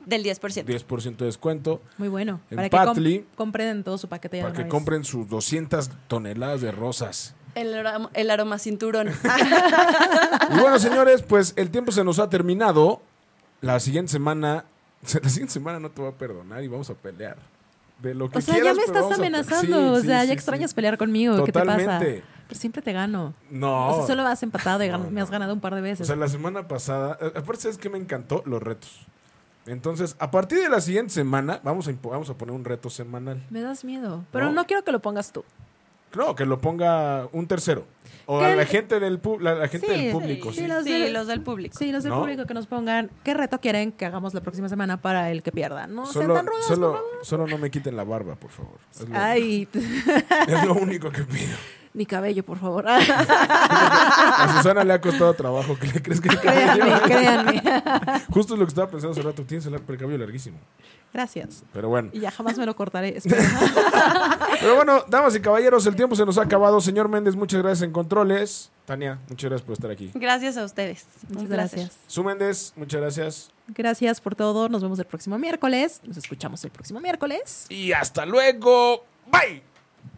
Del 10%. 10% de descuento, Muy bueno. En para que Patli. compren todo su paquete para que vez. compren sus 200 toneladas de rosas. El, aroma, el aroma cinturón. Y bueno, señores, pues el tiempo se nos ha terminado. La siguiente semana, la siguiente semana no te voy a perdonar y vamos a pelear. De lo que O sea, quieras, ya me estás amenazando. Sí, o sea, sí, ya sí. extrañas pelear conmigo. ¿Qué te pasa? Totalmente. Pero siempre te gano. No. O sea, solo has empatado y No, me has ganado un par de O veces. sea, la semana pasada, eh, aparte, ¿sabes qué me encantó? Los retos. Entonces, a partir de la siguiente semana, vamos a, vamos a poner un reto semanal. me das miedo. Pero No. no. quiero que lo pongas tú. No, que lo ponga un tercero. O a la gente del, pu- la, la gente Sí, del público, sí, sí. los de- los del público. Sí, los del ¿No? público que nos pongan qué reto quieren que hagamos la próxima semana para el que pierda. No sean Solo, tan rudos, por solo, favor. solo no me quiten la barba, por favor. Es lo, Ay, es lo único que pido. Mi cabello, por favor. A Susana le ha costado trabajo que le crezca el cabello. créanme, créanme. Justo es lo que estaba pensando hace rato. Tienes el el cabello larguísimo. Gracias. Pero bueno. Y ya jamás me lo cortaré. Pero bueno, damas y caballeros, el tiempo se nos ha acabado. Señor Méndez, muchas gracias en controles. Tania, muchas gracias por estar aquí. Gracias a ustedes. Muchas placer. gracias. Su Méndez, muchas gracias. Gracias por todo. Nos vemos el próximo miércoles. Nos escuchamos el próximo miércoles. Y hasta luego. Bye.